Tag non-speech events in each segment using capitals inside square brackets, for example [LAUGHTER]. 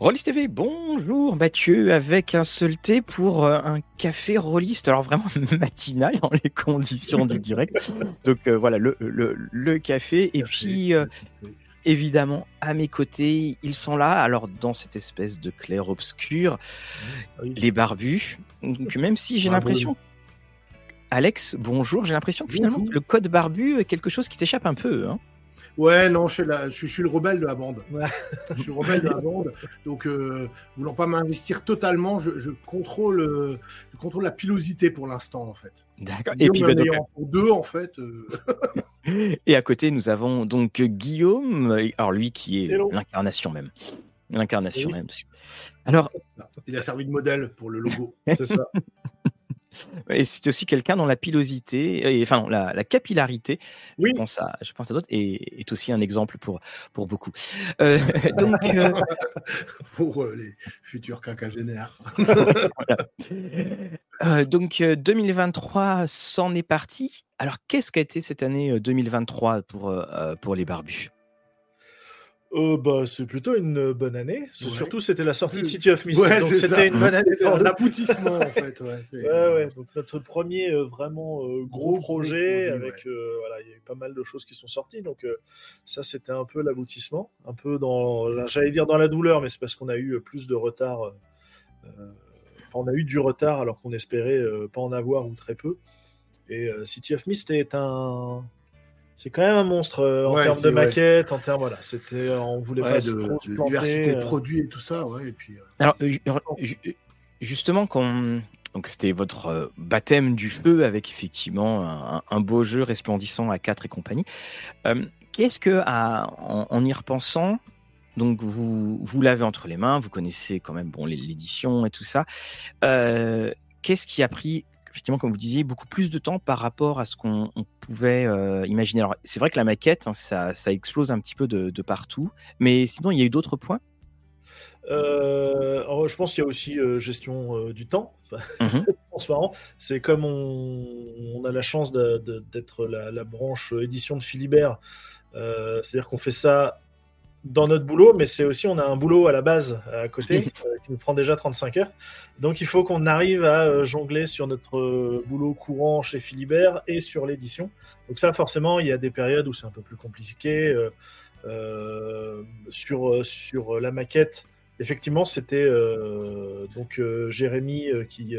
Rollis TV, bonjour Mathieu, avec un seul thé pour euh, un café Rollist, alors vraiment [LAUGHS] matinal dans les conditions du direct. Donc euh, voilà, le, le, le, café, et puis euh, évidemment à mes côtés, ils sont là, alors dans cette espèce de clair-obscur, ah les barbus. Donc même si j'ai l'impression... Alex, bonjour, j'ai l'impression que finalement le code barbu est quelque chose qui t'échappe un peu. Hein. Ouais, non, je suis, le rebelle de la bande. je suis le rebelle de la bande. Donc, euh, voulant pas m'investir totalement, je, contrôle, euh, je contrôle la pilosité pour l'instant, en fait. D'accord. Et puis, bah, pour deux, en fait. Euh. [LAUGHS] Et à côté, nous avons donc Guillaume, alors lui qui est l'incarnation même. L'incarnation même. Alors, il a servi de modèle pour le logo. [LAUGHS] C'est ça. Et c'est aussi quelqu'un dont la pilosité, et, enfin la, capillarité, oui. je pense à, je pense à d'autres, et est aussi un exemple pour, pour beaucoup. Euh, [LAUGHS] donc, euh, [LAUGHS] pour euh, les futurs quinquagénaires. donc 2023 s'en est parti. Alors qu'est-ce qu'a été cette année 2023 pour, pour les barbus? Euh, bah, c'est plutôt une bonne année. Surtout, c'était la sortie de City of Mist. donc, c'était une bonne année. L'aboutissement, en fait. Ouais, ouais, Donc, notre premier euh, vraiment euh, gros, projet, avec. voilà, il y a eu pas mal de choses qui sont sorties. Donc, ça, c'était un peu l'aboutissement. Un peu dans. J'allais dire dans la douleur, mais c'est parce qu'on a eu plus de retard. on a eu du retard alors qu'on espérait pas en avoir ou très peu. Et City of Mist est un c'est quand même un monstre euh, en termes de maquette, en termes voilà, c'était euh, on voulait pas de, de diversité de euh. produits et tout ça, ouais. Et puis, Alors justement quand donc c'était votre baptême du feu avec effectivement un, beau jeu resplendissant à 4 et compagnie. Qu'est-ce que en, y repensant donc vous, vous l'avez entre les mains, vous connaissez quand même bon l'édition et tout ça. Qu'est-ce qui a pris effectivement, comme vous disiez, beaucoup plus de temps par rapport à ce qu'on pouvait euh, imaginer. Alors, c'est vrai que la maquette, hein, ça, explose un petit peu de, partout, mais sinon, il y a eu d'autres points? Euh, je pense qu'il y a aussi euh, gestion du temps. [LAUGHS] [LAUGHS] Mmh c'est comme on, a la chance d'être la, la, branche édition de Philibert. C'est-à-dire qu'on fait ça dans notre boulot, mais c'est aussi, on a un boulot à la base à côté [LAUGHS] euh, qui nous prend déjà 35 heures. Donc il faut qu'on arrive à euh, jongler sur notre euh, boulot courant chez Philibert et sur l'édition. Donc ça, forcément, il y a des périodes où c'est un peu plus compliqué. sur, sur la maquette, effectivement, c'était donc Jérémy qui,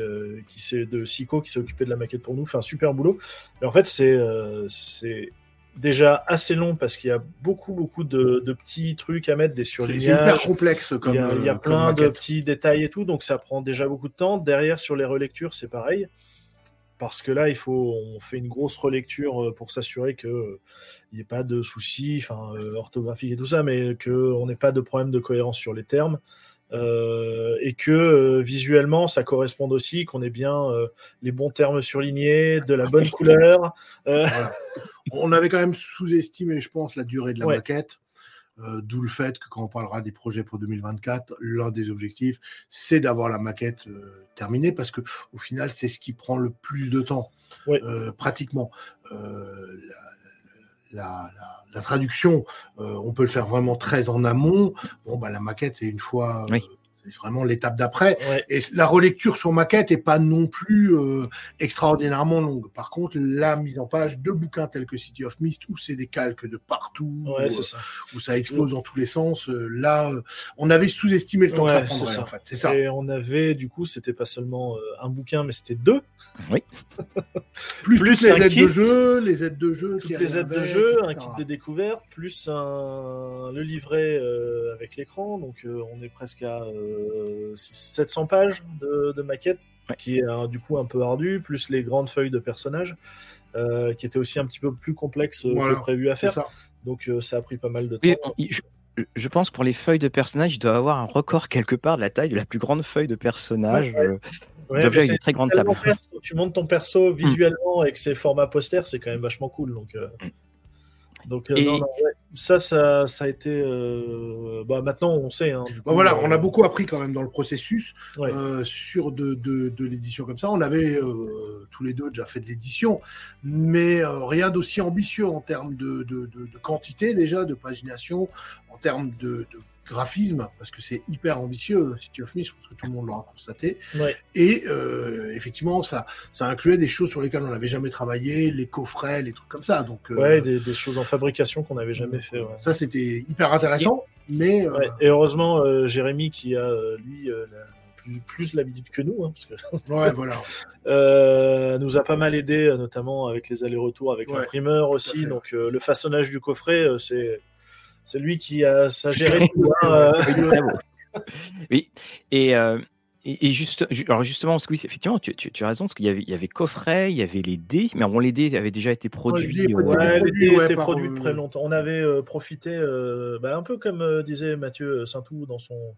qui de Sico qui s'est occupé de la maquette pour nous, fait un super boulot. Mais en fait, c'est c'est déjà assez long parce qu'il y a beaucoup beaucoup de, petits trucs à mettre, des surlignages. C'est hyper complexe comme. Il y a, euh, plein de petits détails et tout, donc ça prend déjà beaucoup de temps. Derrière sur les relectures, c'est pareil. Parce que là, il faut, on fait une grosse relecture euh, pour s'assurer qu'il n'y ait pas de soucis, enfin, euh, orthographiques et tout ça, mais qu'on n'ait pas de problème de cohérence sur les termes. Euh, et que euh, visuellement ça corresponde aussi, qu'on ait bien euh, les bons termes surlignés, de la bonne couleur. On avait quand même sous-estimé, je pense, la durée de la maquette. D'où le fait que quand on parlera des projets pour 2024, l'un des objectifs, c'est d'avoir la maquette terminée parce que au final, c'est ce qui prend le plus de temps, pratiquement. La, la, la, traduction, euh, on peut le faire vraiment très en amont. Bon, bah, la maquette, c'est une fois euh, vraiment l'étape d'après. Et la relecture sur maquette est pas non plus euh, extraordinairement longue. Par contre, la mise en page de bouquins tels que City of Mist, où c'est des calques de partout, où, ça. où, ça. explose dans tous les sens, euh, là, euh, on avait sous-estimé le temps que ça prendrait, en fait. C'est ça. Et on avait, du coup, c'était pas seulement un bouquin, mais c'était deux. Oui. [LAUGHS] plus, plus les aides de jeu, les aides de jeu. Toutes les aides de jeu, un kit de découverte, plus un... le livret avec l'écran. Donc, on est presque à 700 pages de, de maquette, qui est euh, du coup un peu ardu, plus les grandes feuilles de personnages, euh, qui étaient aussi un petit peu plus complexes euh, que prévu à faire. Donc ça a pris pas mal de temps. je, pense que pour les feuilles de personnages, il doit avoir un record quelque part de la taille de la plus grande feuille de personnage. une très grande table. tu montes ton perso visuellement avec ses formats posters, c'est quand même vachement cool. Donc, mm. Donc, euh, ça, ça, ça, a été. Euh, bah, maintenant, on sait. Hein, bah, voilà, euh, on a beaucoup appris quand même dans le processus sur de, de, de l'édition comme ça. On avait tous les deux déjà fait de l'édition, mais rien d'aussi ambitieux en termes de, de, quantité déjà, de pagination, en termes de, graphisme, parce que c'est hyper ambitieux, City of Mist, je pense que tout le monde l'aura constaté. Et euh, effectivement, ça, ça incluait des choses sur lesquelles on n'avait jamais travaillé, les coffrets, les trucs comme ça. Donc, euh, ouais, des, choses en fabrication qu'on n'avait jamais fait. Ça, c'était hyper intéressant. Mais, euh, Et heureusement, Jérémy, qui a, lui, plus, plus l'habitude que nous, hein, parce que ouais, [LAUGHS] voilà. nous a pas mal aidé, notamment avec les allers-retours avec l'imprimeur aussi. Donc, le façonnage du coffret, c'est c'est lui qui a ça géré tout. Hein, euh. [LAUGHS] oui, et, euh, et, juste, alors justement, oui, effectivement, tu, tu, as raison, parce qu'il y avait, il y avait coffret, il y avait les dés, mais bon, les dés avaient déjà été produits. Ouais, les dés, étaient produits très longtemps. On avait euh, profité, bah, un peu comme disait Mathieu Saintou dans son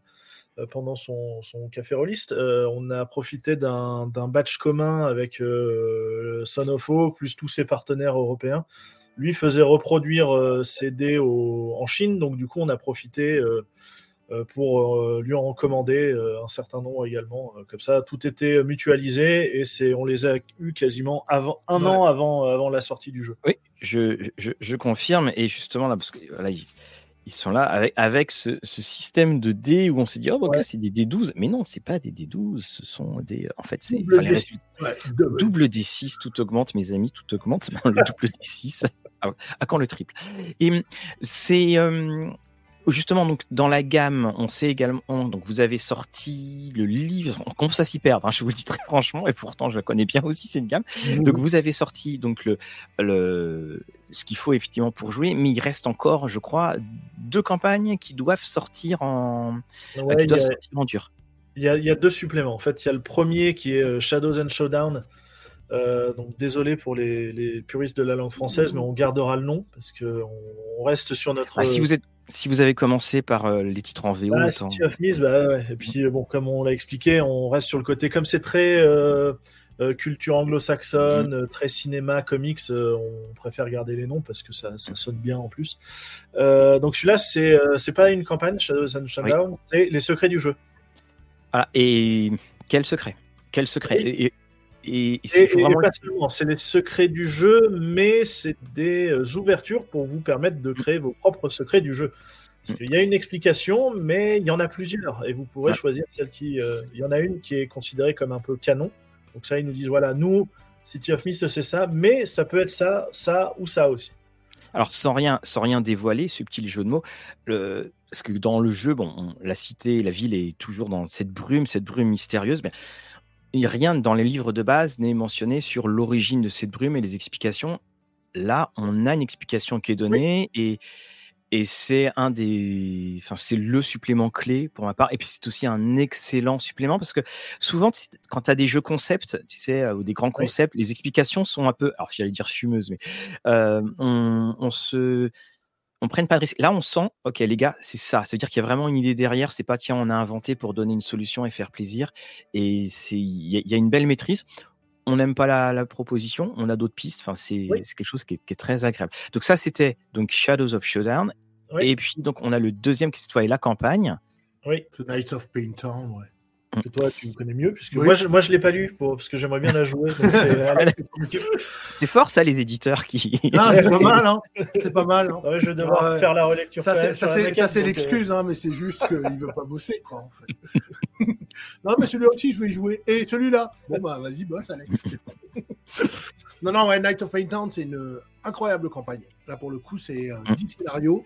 pendant son, son café rolliste, on a profité d'un batch commun avec Son of plus tous ses partenaires européens lui faisait reproduire euh, ses dés en Chine, donc du coup on a profité euh, euh, pour lui en commander un certain nombre également. comme ça, tout était mutualisé et c'est, on les a eu quasiment avant, un an avant, avant la sortie du jeu. Oui, je, je, confirme. Et justement, là, parce que ils, sont là avec, avec ce, système de dés où on se dit, oh, ok, c'est des D12. Mais non, c'est pas des D12, ce sont des. En fait, c'est. Double, D6, double D6, tout augmente, mes amis, tout augmente. [LAUGHS] le double D6 à, quand le triple? Et c'est euh, justement donc dans la gamme, on sait également donc vous avez sorti le livre. On commence à s'y perdre. Hein, je vous le dis très franchement, et pourtant je la connais bien aussi cette gamme. Mmh. Donc vous avez sorti donc le le ce qu'il faut effectivement pour jouer, mais il reste encore, je crois, deux campagnes qui doivent sortir en qui doivent sortir en dur. Il y, a, il y, a, deux suppléments. En fait, il y a le premier qui est euh, Shadows and Showdown, euh, donc désolé pour les, puristes de la langue française, mais on gardera le nom parce que on reste sur notre. Ah, si vous êtes, si vous avez commencé par euh, les titres en VO, ah, City of Mist, bah ouais. Et puis bon, comme on l'a expliqué, on reste sur le côté comme c'est très euh, culture anglo-saxonne, mm. très cinéma, comics, on préfère garder les noms parce que ça, ça sonne bien en plus. donc celui-là, c'est c'est pas une campagne Shadows and Showdown, c'est les secrets du jeu. Ah, et quel secret? Quel secret? Et, c'est les secrets du jeu, mais c'est des euh, ouvertures pour vous permettre de créer vos propres secrets du jeu. Parce qu'il y a une explication, mais il y en a plusieurs, et vous pourrez choisir celle qui. Euh, il y en a une qui est considérée comme un peu canon. Donc ça, ils nous disent voilà, nous, City of Mist, c'est ça, mais ça peut être ça, ça ou ça aussi. Alors sans rien, sans rien dévoiler, subtil jeu de mots, le, parce que dans le jeu, bon, la cité, la ville est toujours dans cette brume, cette brume mystérieuse. Mais rien dans les livres de base n'est mentionné sur l'origine de cette brume et les explications. Là, on a une explication qui est donnée et, et c'est un des, enfin, c'est le supplément clé pour ma part. Et puis c'est aussi un excellent supplément parce que souvent, quand tu as des jeux concepts, tu sais, euh, ou des grands concepts, les explications sont un peu, alors j'allais dire fumeuses, mais euh, on, on se, on prenne pas de risque. Là, on sent, ok, les gars, c'est ça. Ça veut dire qu'il y a vraiment une idée derrière. C'est pas tiens, on a inventé pour donner une solution et faire plaisir. Et c'est, il y, a une belle maîtrise. On n'aime pas la, proposition, on a d'autres pistes. Enfin, c'est quelque chose qui est, très agréable. Donc ça, c'était donc Shadows of Showdown. Et puis donc on a le deuxième qui cette fois est la campagne. Oui. The Night of Paintown, ouais que toi tu me connais mieux, puisque moi je, moi je l'ai pas lu pour, parce que j'aimerais bien la jouer. [LAUGHS] C'est fort ça les éditeurs qui. Ah, c'est pas mal, hein. [LAUGHS] C'est pas mal. Hein. je vais devoir faire la relecture. Ça c'est l'excuse, euh, hein, mais c'est juste qu'il veut pas bosser quoi. En fait. [LAUGHS] non mais celui-là aussi je vais y jouer. Et celui-là. Bon bah vas-y bosse Alex. non non ouais, Night of Pain Town c'est une incroyable campagne. Là pour le coup c'est 10 mmh. scénarios.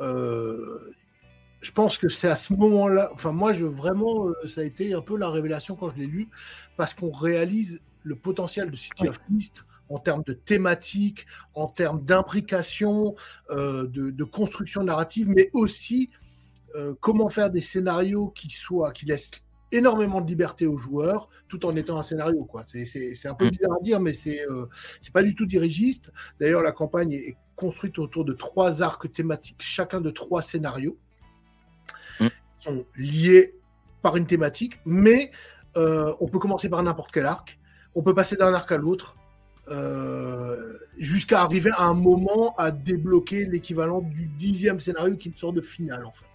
Euh, je pense que c'est à ce moment-là, enfin moi je vraiment, euh, ça a été un peu la révélation quand je l'ai lu, parce qu'on réalise le potentiel de City of Mist en termes de thématique, en termes d'imbrication, euh, de, construction narrative, mais aussi euh, comment faire des scénarios qui soient, qui laissent énormément de liberté aux joueurs, tout en étant un scénario. Quoi. C'est, un peu mm. bizarre à dire, mais c'est, c'est pas du tout dirigiste. D'ailleurs, la campagne est construite autour de trois arcs thématiques, chacun de trois scénarios sont liés par une thématique, mais euh, on peut commencer par n'importe quel arc, on peut passer d'un arc à l'autre, euh, jusqu'à arriver à un moment à débloquer l'équivalent du dixième scénario qui est une sorte de finale en fait.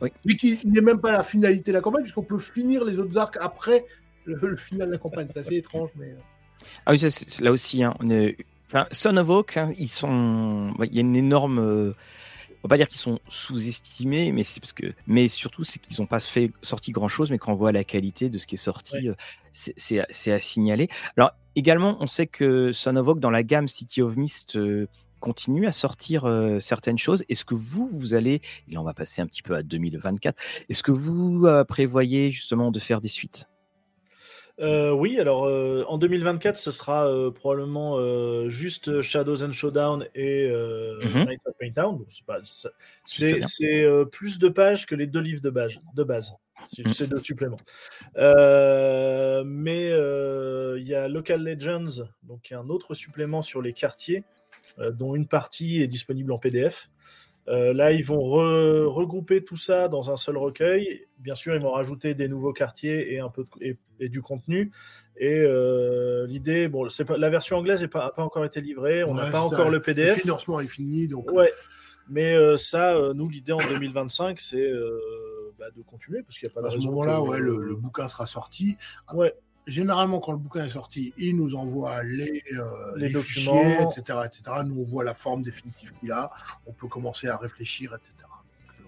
Oui. Mais qui n'est même pas la finalité de la campagne, puisqu'on peut finir les autres arcs après le, final de la campagne. C'est assez étrange, mais. Euh. Ah oui, là aussi, hein, on est... enfin, Son of Oak, hein, ils sont... il y a une énorme va pas dire qu'ils sont sous-estimés, mais c'est parce que, mais surtout c'est qu'ils n'ont pas fait sorti grand chose, mais quand on voit la qualité de ce qui est sorti, c'est à signaler. Alors également, on sait que Son of Oak dans la gamme City of Mist continue à sortir euh, certaines choses. Est-ce que vous, vous allez, et là on va passer un petit peu à 2024, est-ce que vous euh, prévoyez justement de faire des suites? Euh, oui, alors en 2024, ce sera probablement juste Shadows and Showdown et mm Night of Paintown. C'est plus de pages que les deux livres de base. De base c'est deux suppléments. mais il y a Local Legends, donc un autre supplément sur les quartiers euh, dont une partie est disponible en PDF. Euh, là, ils vont regrouper tout ça dans un seul recueil. Bien sûr, ils vont rajouter des nouveaux quartiers et un peu et, du contenu. Et euh, l'idée, bon, la version anglaise n'a pas, pas, encore été livrée. On n'a pas encore le PDF. Le financement est fini, donc. Ouais. Mais ça, nous, l'idée en 2025, c'est bah, de continuer parce qu'il n'y a pas de À ce moment-là, ouais, le, le, bouquin sera sorti. Ouais généralement, quand le bouquin est sorti, il nous envoie les, euh, les, documents, etc., etc. Nous, on voit la forme définitive qu'il a. On peut commencer à réfléchir, etc.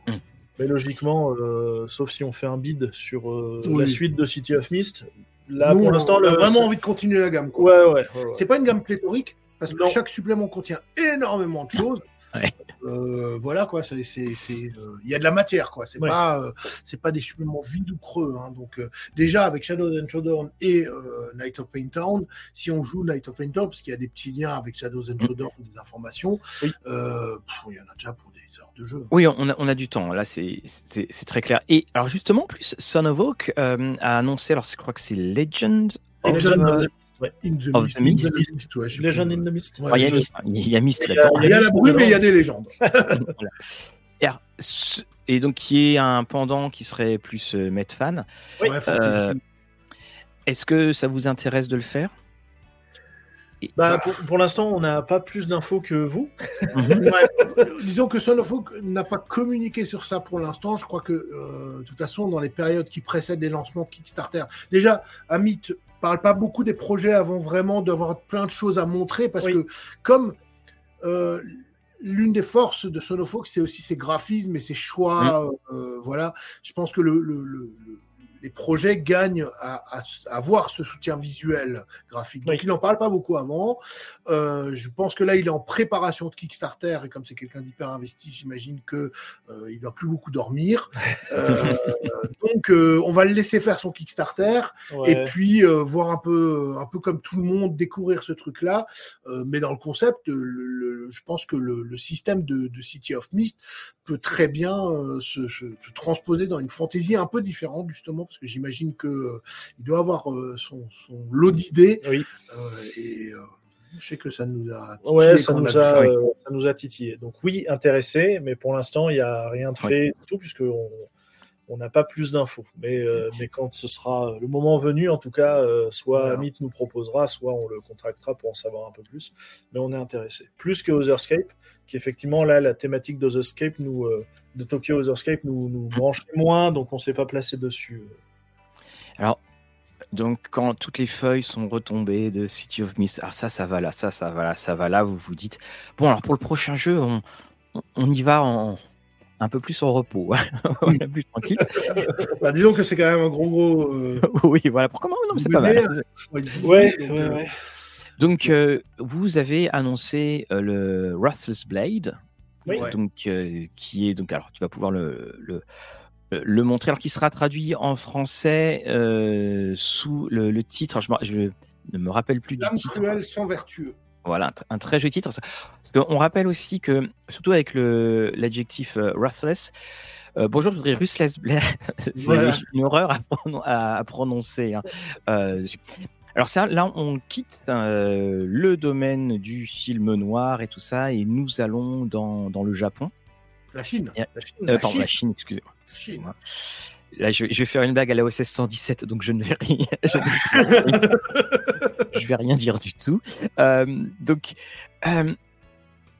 Hmm. Mais logiquement, euh, sauf si on fait un bid sur euh, la suite de City of Mist, là, pour l'instant, on a vraiment envie de continuer la gamme. Ouais, ouais, C'est pas une gamme pléthorique, parce que chaque supplément contient énormément de choses. Euh, voilà quoi, c'est, euh, il y a de la matière quoi. C'est pas, euh, c'est pas des suppléments vides ou creux. Hein. Donc déjà avec Shadow and Showdown et Night of Pain Town, si on joue Night of Pain Town, parce qu'il y a des petits liens avec Shadows and mm. Showdown, des informations, il y en a déjà pour des heures de jeu. Oui, on a, on a du temps. Là, c'est, c'est, très clair. Et alors justement, plus Son of Oak a annoncé, alors je crois que c'est Legend Legend of, the Mist. Legend in the Mist. il, y a Mist, il y a Mist. Il y a la brume, mais il y a des légendes. [LAUGHS] et, donc, qui est un pendant qui serait plus euh, Metfan. Oui. Euh, Est-ce que ça vous intéresse de le faire? Bah, pour, pour l'instant, on n'a pas plus d'infos que vous. Mhm. [LAUGHS] Disons que Son of n'a pas communiqué sur ça pour l'instant. Je crois que, euh, de toute façon, dans les périodes qui précèdent les lancements Kickstarter, déjà, Amit parle pas beaucoup des projets avant vraiment d'avoir plein de choses à montrer parce que comme euh, l'une des forces de Sonofox, c'est aussi ses graphismes et ses choix. Euh, voilà, je pense que le, le les projets gagnent à, avoir ce soutien visuel graphique. Donc il n'en parle pas beaucoup avant. Euh, je pense que là, il est en préparation de Kickstarter et comme c'est quelqu'un d'hyper investi, j'imagine que euh, il doit plus beaucoup dormir. [LAUGHS] Euh, donc on va le laisser faire son Kickstarter et puis voir un peu, un peu comme tout le monde découvrir ce truc-là. mais dans le concept, je pense que le, système de, City of Mist peut très bien se, se, transposer dans une fantaisie un peu différente justement parce que j'imagine qu'il euh, doit avoir euh, son, lot d'idées. Oui. Euh, et je sais que ça nous a titillé. Ouais, ça nous a, ça nous a titillé. Donc oui, intéressé, mais pour l'instant, il n'y a rien de fait du tout, puisqu'on on n'a pas plus d'infos. Mais, mais quand ce sera le moment venu, en tout cas, soit voilà. nous proposera, soit on le contractera pour en savoir un peu plus. Mais on est intéressé. Plus que Otherscape, qui effectivement, là, la thématique d'Otherscape, nous, de Tokyo Otherscape, nous, nous branche moins, donc on ne s'est pas placé dessus. Alors, donc quand toutes les feuilles sont retombées de City of Mist, alors ça, ça va là, ça, ça va là, ça va là, vous vous dites, bon, alors pour le prochain jeu, on, on y va en, un peu plus en repos, [LAUGHS] on est plus tranquille. [LAUGHS] bah, disons que c'est quand même un gros gros. Euh, oui, voilà. Pour comment Non, c'est pas mal. Ouais, ouais, ouais. Donc, euh, vous avez annoncé euh, le Ruthless Blade, oui. donc qui est donc alors tu vas pouvoir le, le euh, le montrer, alors qui sera traduit en français euh, sous le, titre. Je, je, ne me rappelle plus du titre. Cruel sans vertueux. Voilà, un, très joli titre. Parce qu'on rappelle aussi que, surtout avec l'adjectif euh, ruthless, euh, bonjour, je voudrais Ruthless [LAUGHS] C'est une horreur à, prononcer. Hein. Euh, alors ça, là, on quitte le domaine du film noir et tout ça, et nous allons dans, dans le Japon. La Chine. la Chine, pardon, la Chine excusez-moi. Là, je vais, faire une blague à la OSS 117, donc je ne vais rien, [LAUGHS] [LAUGHS] je, vais rien dire du tout. Euh, donc euh,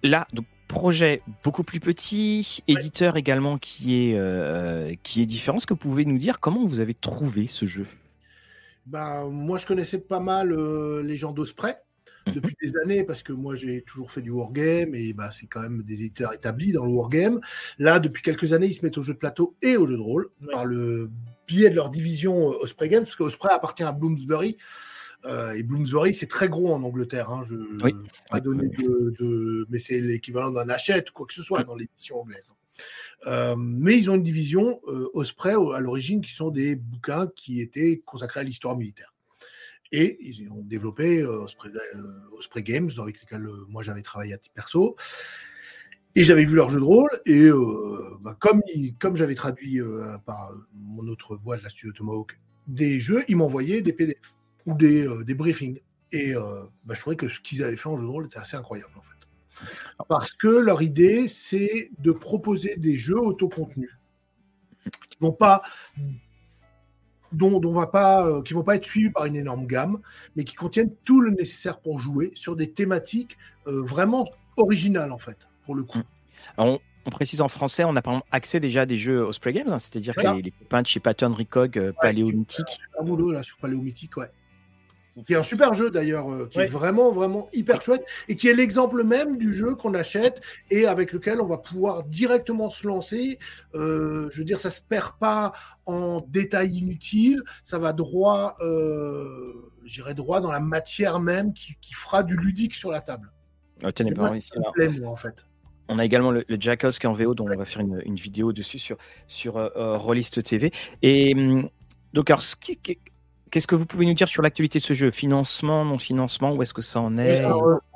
là, donc projet beaucoup plus petit, éditeur également qui est euh, qui est différent. Est-ce que vous pouvez nous dire comment vous avez trouvé ce jeu? Bah, moi, je connaissais pas mal les gens d'Osprey. Mhm. depuis des années parce que moi j'ai toujours fait du wargame et bah, c'est quand même des éditeurs établis dans le wargame. Là, depuis quelques années, ils se mettent au jeu de plateau et au jeu de rôle par le biais de leur division euh, Osprey Games, parce que Osprey appartient à Bloomsbury. Euh, et Bloomsbury, c'est très gros en Angleterre. Hein. Je ne vais pas donner de, Mais c'est l'équivalent d'un Hachette ou quoi que ce soit dans l'édition anglaise. Euh, mais ils ont une division Osprey à l'origine qui sont des bouquins qui étaient consacrés à l'histoire militaire. Et ils ont développé Osprey, Games, dans lesquels moi j'avais travaillé à titre perso. Et j'avais vu leur jeu de rôle, et euh, bah, comme, comme j'avais traduit euh, par mon autre boîte, la Studio Tomahawk, des jeux, ils m'envoyaient des PDF ou des, euh, des briefings. Et bah, je trouvais que ce qu'ils avaient fait en jeu de rôle était assez incroyable, en fait. Parce que leur idée, c'est de proposer des jeux autocontenus qui vont pas dont, dont va pas, qui vont pas être suivis par une énorme gamme, mais qui contiennent tout le nécessaire pour jouer sur des thématiques vraiment originales en fait pour le coup. Mm. on, précise en français, on a par exemple accès déjà à des jeux Osprey Games, hein, c'est-à-dire que les, copains de chez Pattern Recog, euh, Paléo Mythique. Un boulot là sur Paléo Mythique, ouais. Qui est un super jeu d'ailleurs, euh, qui est vraiment, vraiment hyper chouette et qui est l'exemple même du jeu qu'on achète et avec lequel on va pouvoir directement se lancer. Euh, je veux dire, ça se perd pas en détails inutiles, ça va droit, j'irai droit dans la matière même qui, fera du ludique sur la table. Oh, tenez, pas ici, en fait. On a également le, Jackals qui est en VO, dont on va faire une, vidéo dessus sur, sur euh, euh, Rollist TV. Et hum, donc, alors, qu'est-ce que vous pouvez nous dire sur l'actualité de ce jeu? Financement, non-financement Où est-ce que ça en est?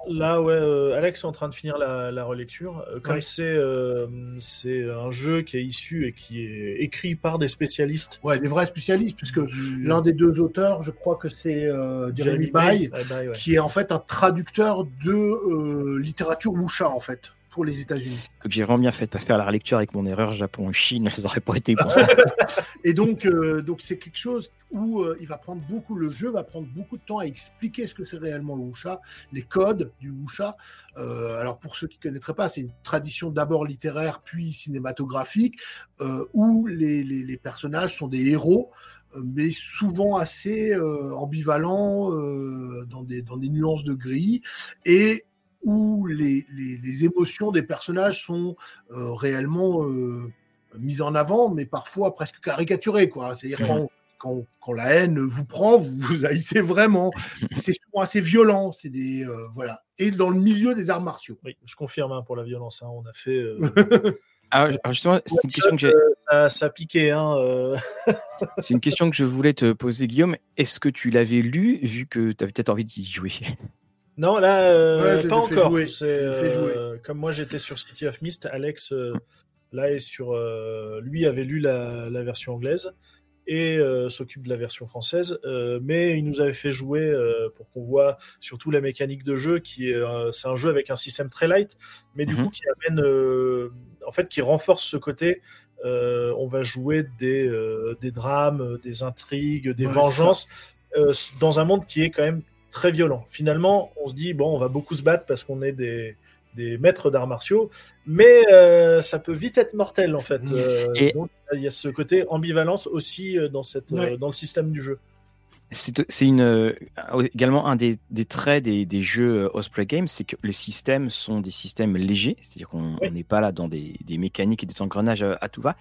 Là, ouais, euh, Alex est en train de finir la, relecture. Euh, comme c'est euh, c'est un jeu qui est issu et qui est écrit par des spécialistes. Ouais, des vrais spécialistes, puisque l'un des deux auteurs, je crois que c'est Jeremy Bay, qui est en fait un traducteur de littérature wuxia, en fait pour les États-Unis. Que j'ai vraiment bien fait de pas faire la relecture avec mon erreur Japon-Chine, ça n'aurait pas été bon. [LAUGHS] et donc, euh, donc c'est quelque chose où euh, il va prendre beaucoup, le jeu va prendre beaucoup de temps à expliquer ce que c'est réellement le wuxia, les codes du wuxia. Euh, alors pour ceux qui ne connaîtraient pas, c'est une tradition d'abord littéraire puis cinématographique où les, les, les, personnages sont des héros mais souvent assez ambivalents dans, des, dans des nuances de gris et où les, les, émotions des personnages sont euh, réellement euh, mises en avant, mais parfois presque caricaturées. C'est-à-dire quand, quand, quand, la haine vous prend, vous, vous haïssez vraiment. [LAUGHS] C'est souvent assez violent. C'est des euh, voilà. Et dans le milieu des arts martiaux. Oui, je confirme hein, pour la violence. Hein, on a fait. [LAUGHS] Ah, justement, c'est une question que ça, ça piqué. Hein, [LAUGHS] c'est une question que je voulais te poser, Guillaume. Est-ce que tu l'avais lu, vu que tu avais peut-être envie d'y jouer? Non, là, euh, pas encore. Euh, comme moi, j'étais sur City of Mist. Alex, euh, là, est sur. lui avait lu la, version anglaise et s'occupe de la version française. mais il nous avait fait jouer pour qu'on voit surtout la mécanique de jeu, qui est. c'est un jeu avec un système très light, mais du coup, mhm. qui amène. en fait, qui renforce ce côté. on va jouer des, des drames, des intrigues, des vengeances. dans un monde qui est quand même très violent. Finalement, on se dit, bon, on va beaucoup se battre parce qu'on est des, des maîtres d'arts martiaux, mais euh, ça peut vite être mortel en fait. Euh, et il y a ce côté ambivalence aussi euh, dans, cette, dans le système du jeu. C'est une, également un des, des traits des, des, jeux Osprey Games, c'est que les systèmes sont des systèmes légers, c'est-à-dire qu'on n'est pas là dans des, des, mécaniques et des engrenages à, tout va.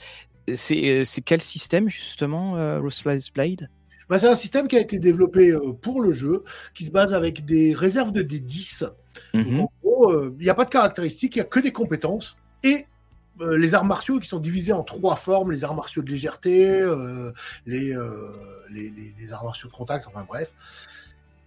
C'est quel système justement, Ruthless Blade? Bah, c'est un système qui a été développé euh, pour le jeu, qui se base avec des réserves de D10. Mhm. en gros, euh, il n'y a pas de caractéristiques, il n'y a que des compétences. Et euh, les arts martiaux qui sont divisés en trois formes les arts martiaux de légèreté, les, les, arts martiaux de contact, enfin bref.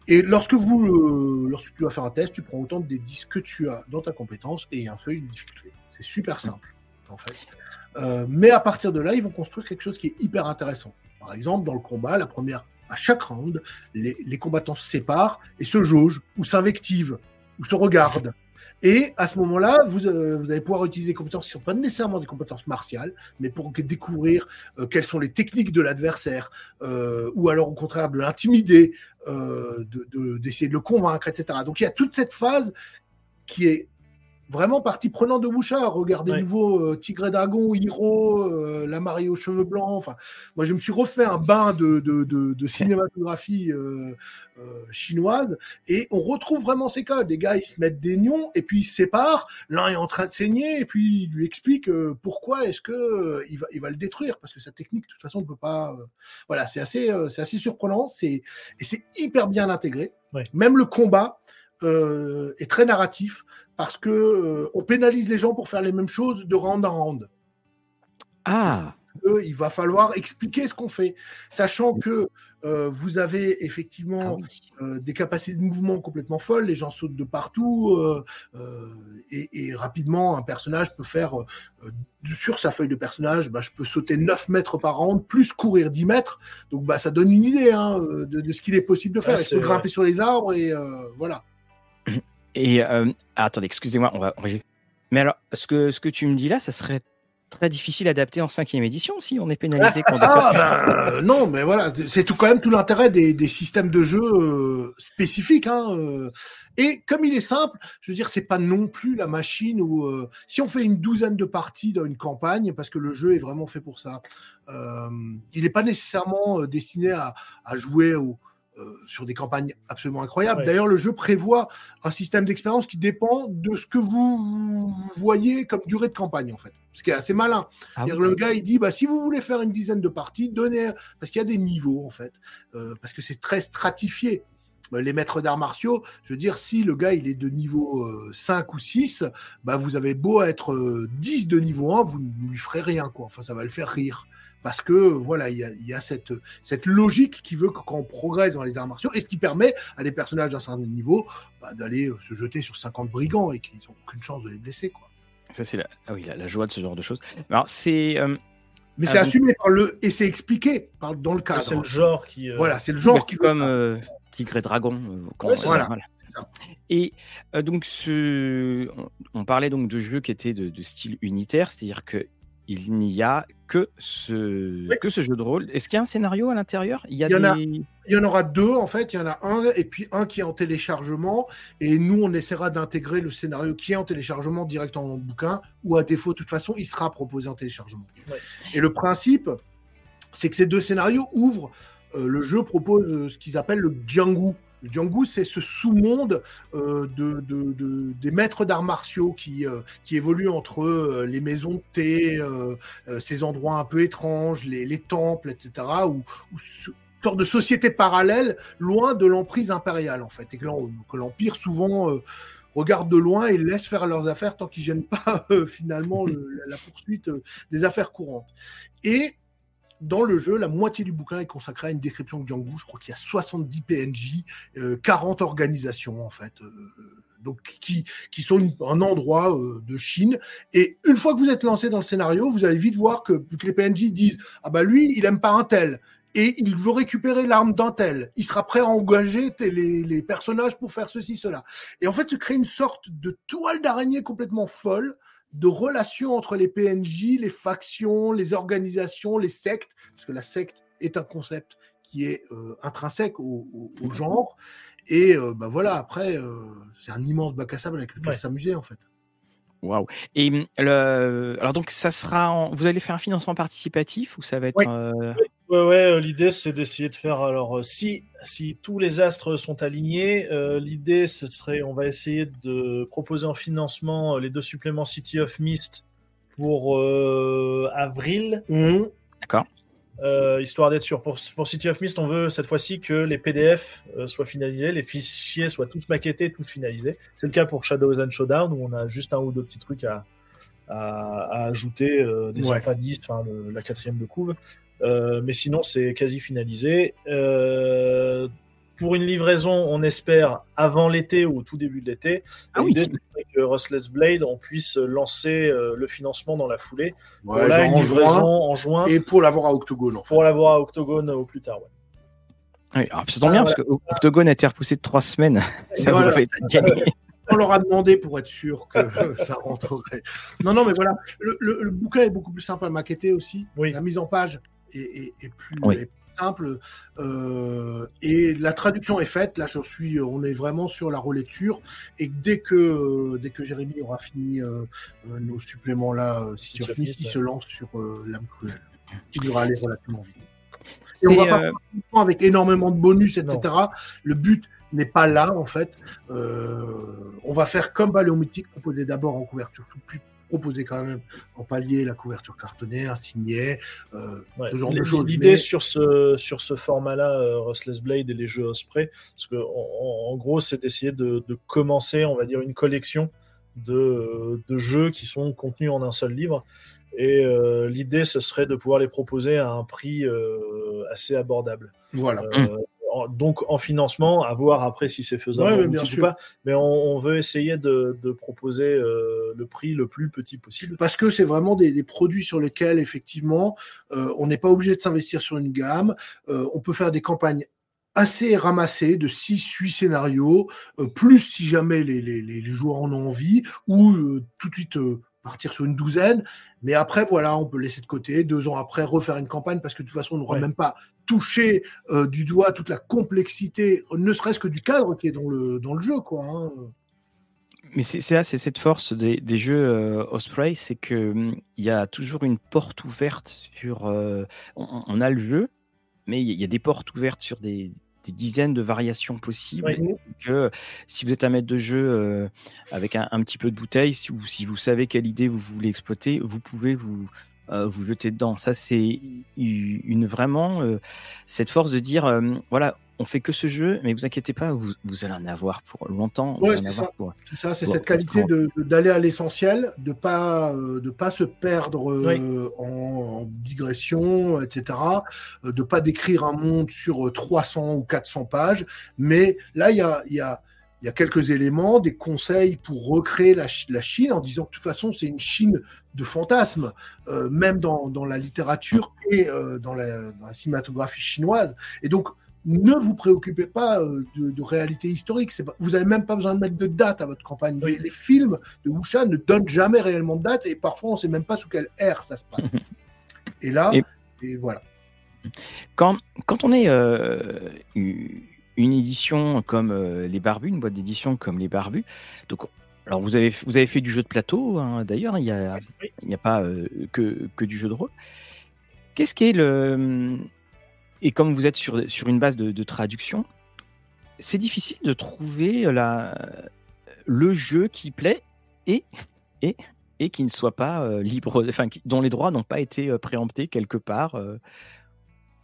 Et lorsque, vous, lorsque tu vas faire un test, tu prends autant de D10 que tu as dans ta compétence et un feuille de difficulté. C'est super simple, en fait. mais à partir de là, ils vont construire quelque chose qui est hyper intéressant. Par exemple, dans le combat, la première, à chaque round, les, combattants se séparent et se jaugent, ou s'invectivent, ou se regardent. Et à ce moment-là, vous, euh, allez pouvoir utiliser des compétences qui ne sont pas nécessairement des compétences martiales, mais pour découvrir euh, quelles sont les techniques de l'adversaire, euh, ou alors au contraire de l'intimider, d'essayer de, de, le convaincre, etc. Donc il y a toute cette phase qui est vraiment partie prenante de Bouchard. Regardez nouveau euh, Tigre et Dragon, Hiro, euh, la mariée aux cheveux blancs. Enfin, moi, je me suis refait un bain de, de, de, [LAUGHS] cinématographie euh, chinoise et on retrouve vraiment ces codes. Les gars, ils se mettent des nions et puis ils se séparent. L'un est en train de saigner et puis il lui explique pourquoi est-ce que il, va, il va le détruire parce que sa technique, de toute façon, ne peut pas. voilà, c'est assez, c'est assez surprenant. C'est et c'est hyper bien intégré. Même le combat est très narratif parce que euh, on pénalise les gens pour faire les mêmes choses de round en round. Ah. il va falloir expliquer ce qu'on fait, sachant que euh, vous avez effectivement ah euh, des capacités de mouvement complètement folles, les gens sautent de partout, et, rapidement, un personnage peut faire, sur sa feuille de personnage, bah, je peux sauter 9 mètres par round, plus courir 10 mètres, donc bah, ça donne une idée hein, de, ce qu'il est possible de faire. il peut grimper sur les arbres, et voilà. Et euh, attendez, excusez-moi, on va, Mais alors, ce que, ce que tu me dis là, ça serait très difficile à adapter en cinquième édition si on est pénalisé quand ah, ben, Non, mais voilà, c'est tout quand même tout l'intérêt des, des, systèmes de jeu euh, spécifiques. Hein, euh. Et comme il est simple, je veux dire, c'est pas non plus la machine où euh, si on fait une douzaine de parties dans une campagne, parce que le jeu est vraiment fait pour ça, il n'est pas nécessairement destiné à, à jouer au euh, sur des campagnes absolument incroyables. D'ailleurs, le jeu prévoit un système d'expérience qui dépend de ce que vous voyez comme durée de campagne, en fait. Ce qui est assez malin. Ah le gars, il dit, bah, si vous voulez faire une dizaine de parties, donnez, parce qu'il y a des niveaux, en fait, euh, parce que c'est très stratifié. Euh, les maîtres d'arts martiaux, je veux dire, si le gars il est de niveau 5 ou 6, bah, vous avez beau être 10 de niveau 1, vous ne lui ferez rien, quoi. Enfin, ça va le faire rire parce que voilà, il y a, cette, cette logique qui veut que quand on progresse dans les arts martiaux, et ce qui permet à des personnages d'un certain niveau bah, d'aller euh, se jeter sur 50 brigands et qu'ils n'ont aucune chance de les blesser. Quoi. Ça, c'est la, ah oui, la, joie de ce genre de choses. Alors, c'est. Euh, Mais c'est assumé par le. Et c'est expliqué par, dans le cadre. C'est le genre qui. Euh, voilà, c'est le genre qui. Comme Tigre et Dragon. voilà. Et donc, ce... on, parlait donc de jeux qui étaient de, de style unitaire, c'est-à-dire que il n'y a que ce, que ce jeu de rôle. Est-ce qu'il y a un scénario à l'intérieur? Il, y en aura deux, en fait. Il y en a un, et puis un qui est en téléchargement. Et nous, on essaiera d'intégrer le scénario qui est en téléchargement direct en bouquin, ou à défaut, de toute façon, il sera proposé en téléchargement. Et le principe, c'est que ces deux scénarios ouvrent. Euh, le jeu propose euh, ce qu'ils appellent le Django. Le Django, c'est ce sous-monde euh, de, des maîtres d'arts martiaux qui, euh, évoluent entre euh, les maisons de thé, ces endroits un peu étranges, les, temples, etc., ou, sorte de société parallèle, loin de l'emprise impériale, en fait. Et que l'Empire, souvent, regarde de loin et laisse faire leurs affaires tant qu'ils ne gênent pas, [LAUGHS] finalement, la poursuite des affaires courantes. Et dans le jeu, la moitié du bouquin est consacrée à une description de Django. Je crois qu'il y a 70 PNJ, 40 organisations en fait. Euh, donc qui, qui sont un endroit euh, de Chine. Et une fois que vous êtes lancé dans le scénario, vous allez vite voir que, que les PNJ disent ah bah lui il aime pas un tel et il veut récupérer l'arme d'un tel. Il sera prêt à engager les, les personnages pour faire ceci cela. Et en fait se crée une sorte de toile d'araignée complètement folle de relations entre les PNJ, les factions, les organisations, les sectes, parce que la secte est un concept qui est euh, intrinsèque au, genre. Et euh, bah voilà, après, euh, c'est un immense bac à sable avec lequel s'amuser en fait. Waouh. Et le... alors donc ça sera, vous allez faire un financement participatif ou ça va être Ouais, ouais, euh, l'idée c'est d'essayer de faire. Alors, euh, si, si tous les astres sont alignés, euh, l'idée ce serait, on va essayer de proposer en financement les deux suppléments City of Mist pour avril. Mmh. D'accord. histoire d'être sûr. Pour, pour, City of Mist, on veut cette fois-ci que les PDF soient finalisés, les fichiers soient tous maquettés, tous finalisés. C'est le cas pour Shadows and Showdown où on a juste un ou deux petits trucs à, à, ajouter, des ouais. enfin la quatrième de couve. Euh, mais sinon, c'est quasi finalisé. Euh, pour une livraison, on espère avant l'été ou au tout début de l'été. Ah L'idée, c'est que Rustless Blade, on puisse lancer euh, le financement dans la foulée. Ouais, là, une livraison en juin. Et pour l'avoir à Octogone. En fait. Pour l'avoir à Octogone au plus tard, ouais. Oui, alors, ça tombe bien parce que Octogone a été repoussé de trois semaines. [LAUGHS] ça vous fait gagner [LAUGHS] on leur a demandé pour être sûr que [LAUGHS] ça rentrerait. Non, non, mais voilà, le, bouquin est beaucoup plus simple à maqueter aussi. La mise en page et, plus, simple. Euh, et la traduction est faite. Là, je suis, on est vraiment sur la relecture. Et dès que, dès que Jérémy aura fini euh, euh, nos suppléments là, si il se lance sur l'âme cruelle, qui devra aller relativement vite. Et on va pas avec énormément de bonus, etc. Le but n'est pas là, en fait. on va faire comme Baléomitique, proposer d'abord en couverture tout plus proposer quand même en palier la couverture cartonnière, signée, euh, ce genre de choses. L'idée sur ce, sur ce format-là, euh, Rustless Blade et les jeux Osprey, parce que en, gros, c'est d'essayer de, commencer, on va dire, une collection de, de, jeux qui sont contenus en un seul livre. Et euh, l'idée, ce serait de pouvoir les proposer à un prix assez abordable. Voilà. Donc en financement, à voir après si c'est faisable ou pas. Mais on, veut essayer de, proposer euh, le prix le plus petit possible. Parce que c'est vraiment des, produits sur lesquels, effectivement, euh, on n'est pas obligé de s'investir sur une gamme. Euh, on peut faire des campagnes assez ramassées de 6-8 scénarios, plus si jamais les, les, joueurs en ont envie, ou tout de suite partir sur une douzaine. Mais après, voilà, on peut laisser de côté. Deux ans après, refaire une campagne parce que de toute façon, on n'aura même pas touché euh, du doigt toute la complexité, ne serait-ce que du cadre qui est dans le, dans le jeu, quoi. Hein. Mais c'est ça, c'est cette force des, des jeux euh, Osprey, c'est que hum, il y a toujours une porte ouverte sur. Euh, on, a le jeu, mais il y a des portes ouvertes sur des, des dizaines de variations possibles. Que si vous êtes un maître de jeu euh, avec un, petit peu de bouteille, si vous, si vous savez quelle idée vous voulez exploiter, vous pouvez vous, euh, vous jeter dedans. Ça, c'est une vraiment euh, cette force de dire voilà, on fait que ce jeu, mais vous inquiétez pas, vous, allez en avoir pour longtemps. c'est ça, c'est cette qualité d'aller à l'essentiel, de pas euh, de pas se perdre euh, en, digression, etc. Euh, de pas décrire un monde sur 300 ou 400 pages, mais là il y a, y, a, y a quelques éléments, des conseils pour recréer la, la Chine en disant que de toute façon c'est une Chine de fantasmes, même dans, dans, la littérature et dans la, dans, la, cinématographie chinoise. Et donc ne vous préoccupez pas euh, de, réalité historique. vous n'avez même pas besoin de mettre de date à votre campagne. Les, films de Wuxia ne donnent jamais réellement de date et parfois on ne sait même pas sous quelle ère ça se passe. [LAUGHS] et là, et... voilà. Quand, quand on est euh, une édition comme euh, Les Barbus, une boîte d'édition comme Les Barbus, donc alors vous avez, vous avez fait du jeu de plateau, hein, d'ailleurs, il n'y a, a pas que, que du jeu de rôle. Qu'est-ce qui est le, et comme vous êtes sur, sur une base de, traduction, c'est difficile de trouver la, le jeu qui plaît et, et, et qui ne soit pas euh, libre, enfin, dont les droits n'ont pas été euh, préemptés quelque part. Euh.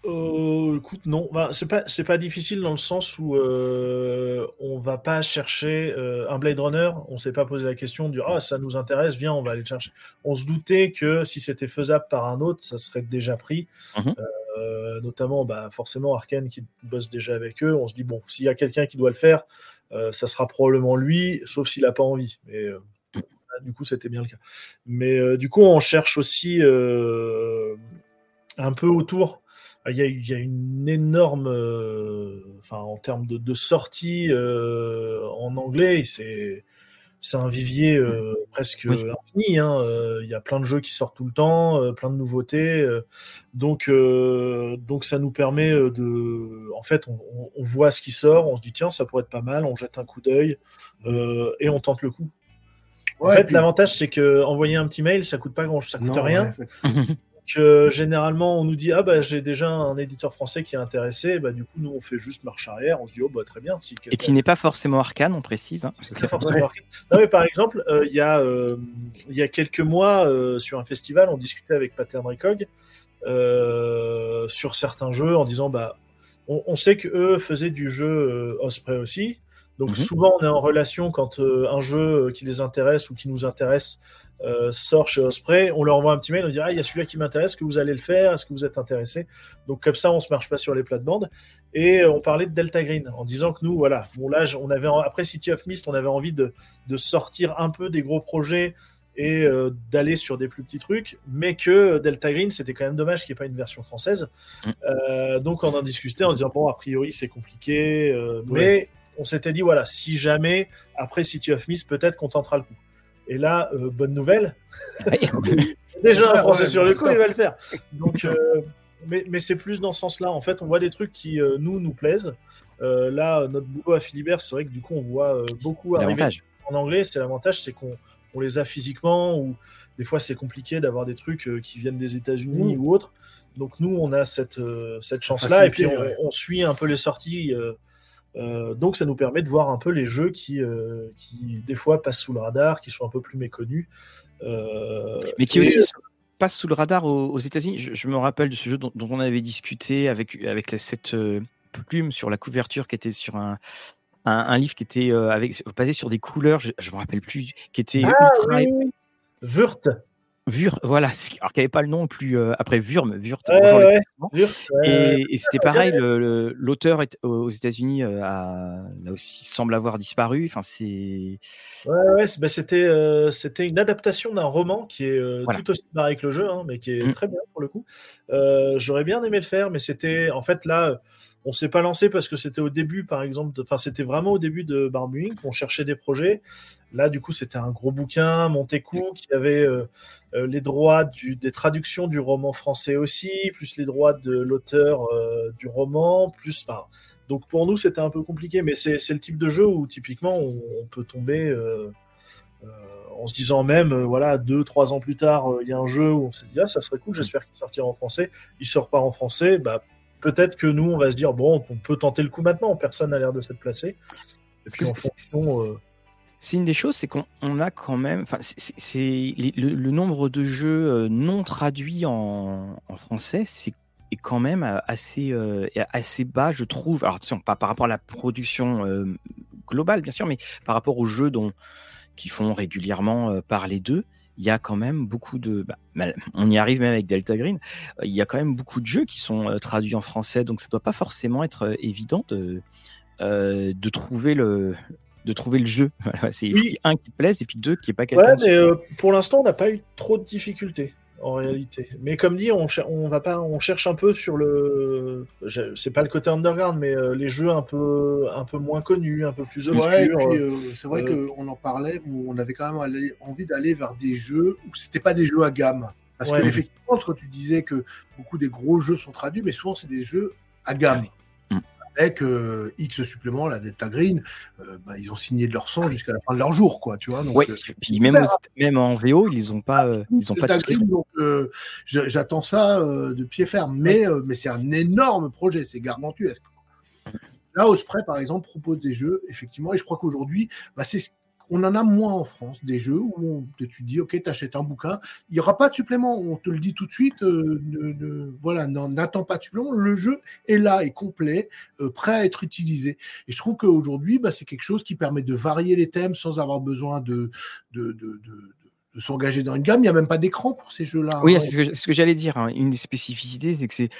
Écoute, non, bah, c'est pas c'est pas difficile dans le sens où on va pas chercher un Blade Runner, on s'est pas posé la question du ah ça nous intéresse, viens on va aller le chercher. On se doutait que si c'était faisable par un autre, ça serait déjà pris. Mmh euh, notamment bah, forcément Arkane qui bosse déjà avec eux. On se dit, bon, s'il y a quelqu'un qui doit le faire, euh, ça sera probablement lui, sauf s'il n'a pas envie. Mais euh, du coup, c'était bien le cas. Mais du coup, on cherche aussi un peu autour. Il y, a, il y a une énorme, enfin en termes de, de sortie en anglais, c'est c'est un vivier euh, presque infini. Hein. Euh, il y a plein de jeux qui sortent tout le temps, euh, plein de nouveautés. donc, donc ça nous permet de, en fait, on, on, voit ce qui sort, on se dit tiens, ça pourrait être pas mal, on jette un coup d'œil et on tente le coup. en fait, l'avantage c'est que envoyer un petit mail, ça coûte pas grand, ça coûte rien. [LAUGHS] généralement on nous dit ah bah j'ai déjà un éditeur français qui est intéressé, bah du coup nous on fait juste marche arrière, on se dit oh bah très bien. Si Et qui n'est pas forcément arcane, on précise. Hein, non mais par exemple euh, il y a euh, y a quelques mois euh, sur un festival on discutait avec Pattern Recog sur certains jeux en disant bah on, sait que eux faisaient du jeu Osprey aussi. Donc mhm. souvent on est en relation quand un jeu qui les intéresse ou qui nous intéresse euh, sort chez Osprey, on leur envoie un petit mail, on dit ah il y a celui-là qui m'intéresse, que vous allez le faire, est-ce que vous êtes intéressé? Donc comme ça on se marche pas sur les plates-bandes. Et euh, on parlait de Delta Green en disant que nous voilà, bon là on avait après City of Mist, on avait envie de, de sortir un peu des gros projets et euh, d'aller sur des plus petits trucs, mais que Delta Green c'était quand même dommage qu'il n'y ait pas une version française. Mm. donc on en discutait en disant bon a priori c'est compliqué, mais on s'était dit voilà si jamais après City of Mist peut-être qu'on tentera le coup. Et là, euh, bonne nouvelle. [LAUGHS] Déjà un français sur le coup, il va le faire. Donc, euh, mais, mais c'est plus dans ce sens-là. En fait, on voit des trucs qui nous nous plaisent. là, notre boulot à Philibert, c'est vrai que du coup, on voit beaucoup arriver en anglais. C'est l'avantage, c'est qu'on on les a physiquement ou des fois c'est compliqué d'avoir des trucs qui viennent des États-Unis ou autres. Donc nous, on a cette, cette chance-là et puis on, suit un peu les sorties. Euh, donc ça nous permet de voir un peu les jeux qui, euh, qui des fois passent sous le radar, qui sont un peu plus méconnus. Euh, Mais qui aussi passent sous le radar aux, États-Unis. Je, me rappelle de ce jeu dont, on avait discuté avec, avec cette plume sur la couverture qui était sur un, un, livre qui était avec, basé sur des couleurs, je ne me rappelle plus, qui était ah, ultra... Wurt. Vur, voilà, alors qu'il n'y avait pas le nom plus euh, après Vurm, Vurt, et, c'était pareil, l'auteur aux États-Unis euh, a, aussi semble avoir disparu. Enfin, c'est. Ouais, bah, c'était euh, c'était une adaptation d'un roman qui est tout aussi pareil que le jeu, hein, mais qui est mmh. très bien pour le coup. J'aurais bien aimé le faire, mais c'était en fait là on s'est pas lancé parce que c'était au début, par exemple, enfin c'était vraiment au début de Barbuing qu'on cherchait des projets. Là, du coup, c'était un gros bouquin, Montecou, qui avait euh, euh, les droits des traductions du roman français aussi, plus les droits de l'auteur euh, du roman, plus. donc pour nous, c'était un peu compliqué, mais c'est le type de jeu où typiquement on, peut tomber en se disant même, voilà, deux, trois ans plus tard, il y a un jeu où on s'est dit, ah, ça serait cool, j'espère qu'il sortira en français. Il sort pas en français, bah peut-être que nous, on va se dire, bon, on peut tenter le coup maintenant, personne n'a l'air de s'être placé. Euh, c'est une des choses, c'est qu'on a quand même, c'est le, nombre de jeux euh, non traduits en, français, c'est est quand même euh, assez assez bas, je trouve. Alors pas par rapport à la production globale, bien sûr, mais par rapport aux jeux dont qui font régulièrement parler d'eux il y a quand même beaucoup de. Bah, on y arrive même avec Delta Green. Euh, il y a quand même beaucoup de jeux qui sont euh, traduits en français, donc ça doit pas forcément être euh, évident de, de trouver le de trouver le jeu. [LAUGHS] c'est un qui te plaise et puis deux qui est pas quelqu'un. Ouais, mais pour l'instant, on n'a pas eu trop de difficultés en réalité. Mais comme dit, on, on va pas, on cherche un peu sur le, c'est pas le côté underground, mais euh, les jeux un peu, un peu moins connus, un peu plus obscurs. Euh, c'est vrai euh, qu'on en parlait, on avait quand même envie d'aller vers des jeux où c'était pas des jeux à gamme. Parce que effectivement, quand tu disais que beaucoup des gros jeux sont traduits, mais souvent c'est des jeux à gamme avec euh, X suppléments, la Delta Green, euh, bah, ils ont signé de leur sang jusqu'à la fin de leur jour, quoi, tu vois. Donc, euh, puis même, même, en VO, ils ont pas, ils ont pas Green, donc j'attends ça de pied ferme, mais mais c'est un énorme projet, c'est gargantuesque. Là, Osprey, par exemple, propose des jeux, effectivement, et je crois qu'aujourd'hui, bah, c'est on en a moins en France, des jeux où tu dis, OK, tu achètes un bouquin, il n'y aura pas de supplément, on te le dit tout de suite, euh, voilà, n'attends pas de supplément, le jeu est là, est complet, euh, prêt à être utilisé. Et je trouve qu'aujourd'hui, bah, c'est quelque chose qui permet de varier les thèmes sans avoir besoin de, de, s'engager dans une gamme. Il n'y a même pas d'écran pour ces jeux-là. Oui, hein. c'est ce que, j'allais dire. Hein. Une des spécificités, c'est que c'est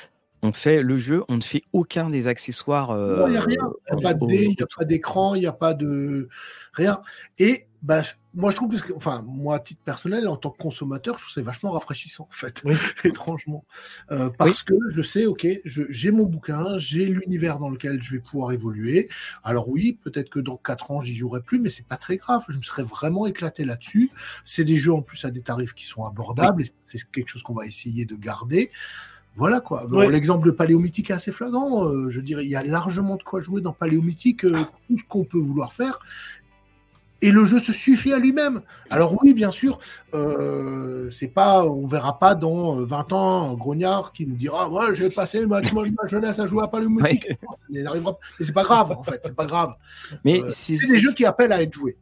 on fait le jeu, on ne fait aucun des accessoires. il n'y a rien. Il n'y a pas de dés, il n'y a pas d'écran, il n'y a pas de rien. Et bah, moi, je trouve que, enfin, moi, à titre personnel, en tant que consommateur, je trouve c'est vachement rafraîchissant, en fait, [LAUGHS] étrangement. Euh, parce que je sais, ok, j'ai mon bouquin, j'ai l'univers dans lequel je vais pouvoir évoluer. Alors oui, peut-être que dans quatre ans, j'y jouerai plus, mais c'est pas très grave. Je me serais vraiment éclaté là-dessus. C'est des jeux en plus à des tarifs qui sont abordables. C'est quelque chose qu'on va essayer de garder. Voilà quoi. L'exemple de Paléomythique est assez flagrant. Euh, je dirais, il y a largement de quoi jouer dans Paléomythique, euh, tout ce qu'on peut vouloir faire. Et le jeu se suffit à lui-même. Alors oui, bien sûr, euh, c'est pas, on verra pas dans 20 ans un grognard qui nous dira, ouais, j'ai passé ma, ma, jeunesse à jouer à Paléomythique. Mais c'est pas grave, en fait, c'est pas grave. Mais c'est des jeux qui appellent à être joués.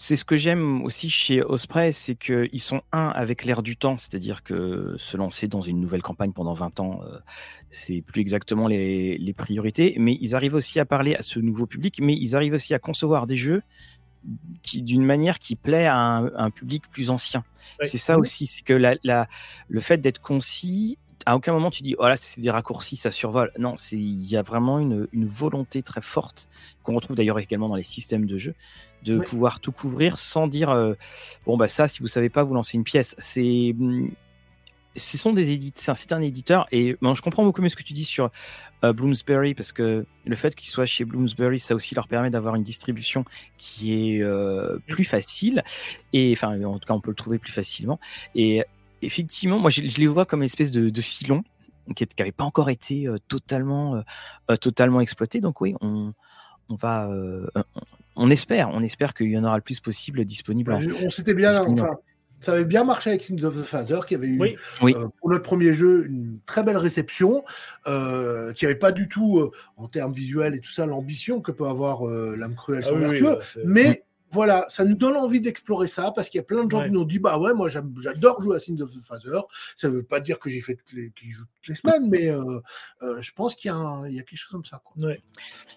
C'est ce que j'aime aussi chez Osprey, c'est qu'ils sont un avec l'air du temps, c'est-à-dire que se lancer dans une nouvelle campagne pendant 20 ans, euh, c'est plus exactement les, priorités, mais ils arrivent aussi à parler à ce nouveau public, mais ils arrivent aussi à concevoir des jeux qui d'une manière qui plaît à un, public plus ancien. C'est ça aussi, c'est que la, le fait d'être concis, à aucun moment tu dis voilà oh c'est des raccourcis ça survole. Non c'est il y a vraiment une, une volonté très forte qu'on retrouve d'ailleurs également dans les systèmes de jeu de pouvoir tout couvrir sans dire euh, bon bah ça si vous savez pas vous lancez une pièce. C'est mm, ce sont des éditeurs c'est un éditeur et je comprends beaucoup mieux ce que tu dis sur euh, Bloomsbury parce que le fait qu'ils soient chez Bloomsbury ça aussi leur permet d'avoir une distribution qui est euh, plus facile et enfin en tout cas on peut le trouver plus facilement. Et effectivement moi je, les vois comme une espèce de, de filon qui n'avait pas encore été totalement, totalement exploité. Donc oui, on, on va, on espère, on espère qu'il y en aura le plus possible disponible. on s'était bien, ça avait bien marché avec Sins of the Father, qui avait eu pour notre premier jeu une très belle réception, euh, qui n'avait pas du tout, en termes visuels et tout ça, l'ambition que peut avoir l'âme cruelle ah, vertueux, mais voilà, ça nous donne envie d'explorer ça parce qu'il y a plein de gens qui nous ont dit bah ouais, moi j'adore jouer à Sins of the Father. Ça veut pas dire que j'ai fait toutes les, joue toutes les semaines, mais euh, euh, je pense qu'il y, y, a quelque chose comme ça.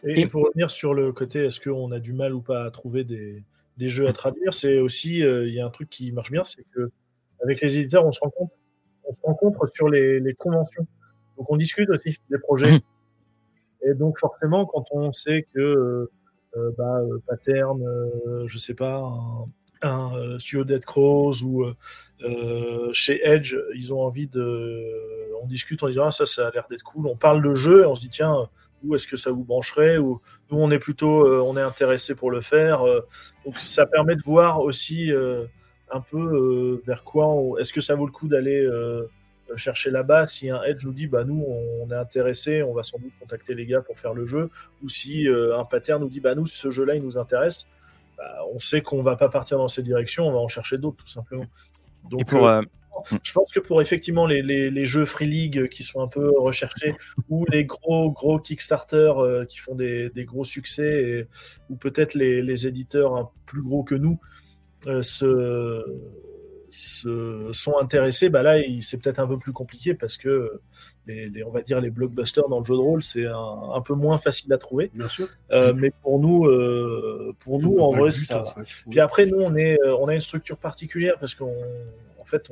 Et, pour revenir sur le côté, est-ce qu'on a du mal ou pas à trouver des, des jeux à traduire, c'est aussi euh, il y a un truc qui marche bien, c'est que avec les éditeurs, on se rencontre, on se rencontre sur les, les conventions. Donc on discute aussi des projets. Mmh. Et donc forcément, quand on sait que euh, bah, euh, Pattern, euh, je sais pas, un, studio Dead Crows ou chez Edge, ils ont envie de. On discute, on dit ah, ça, ça a l'air d'être cool. On parle de jeu et on se dit tiens, où est-ce que ça vous brancherait ou nous on est plutôt on est intéressé pour le faire donc ça permet de voir aussi un peu vers quoi est-ce que ça vaut le coup d'aller euh, chercher là-bas. Si un Edge nous dit, bah nous, on, est intéressé, on va sans doute contacter les gars pour faire le jeu, ou si euh, un pattern nous dit, bah nous, ce jeu-là, il nous intéresse, bah, on sait qu'on va pas partir dans cette direction, on va en chercher d'autres, tout simplement. Donc, pour, euh, je pense que pour effectivement les, les, jeux Free League qui sont un peu recherchés, [LAUGHS] ou les gros gros Kickstarter qui font des, des, gros succès, ou peut-être les, les, éditeurs plus gros que nous, se se sont intéressés, bah là, c'est peut-être un peu plus compliqué parce que les, on va dire les blockbusters dans le jeu de rôle, c'est un, peu moins facile à trouver. Bien sûr. Euh, mais pour nous, euh, pour nous, en vrai, ça. Puis après, nous, on est, euh, on a une structure particulière parce qu'en en fait,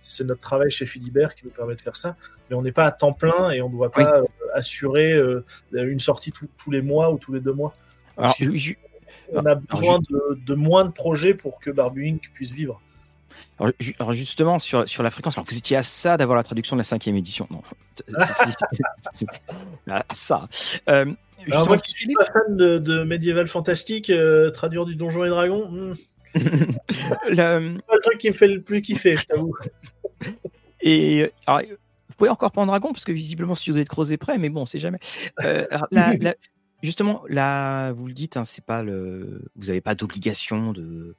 c'est notre travail chez Philibert qui nous permet de faire ça, mais on n'est pas à temps plein et on ne doit pas assurer une sortie tous les mois ou tous les deux mois. Alors, on a besoin de, de, moins de projets pour que Barbuing puisse vivre. Alors, justement, sur, sur la fréquence, alors vous étiez à ça d'avoir la traduction de la cinquième édition. Non, à ça. Euh, moi qui suis pas fan de, de médiéval fantastique, euh, traduire du Donjon et Dragon, hmm. [LAUGHS] le... pas le truc qui me fait le plus kiffer, je t'avoue. Et alors, vous pouvez encore prendre Dragon, parce que visiblement, si vous êtes creusé près, mais bon, c'est jamais. Euh, [LAUGHS] justement, là, vous le dites, hein, c'est pas le, vous n'avez pas d'obligation de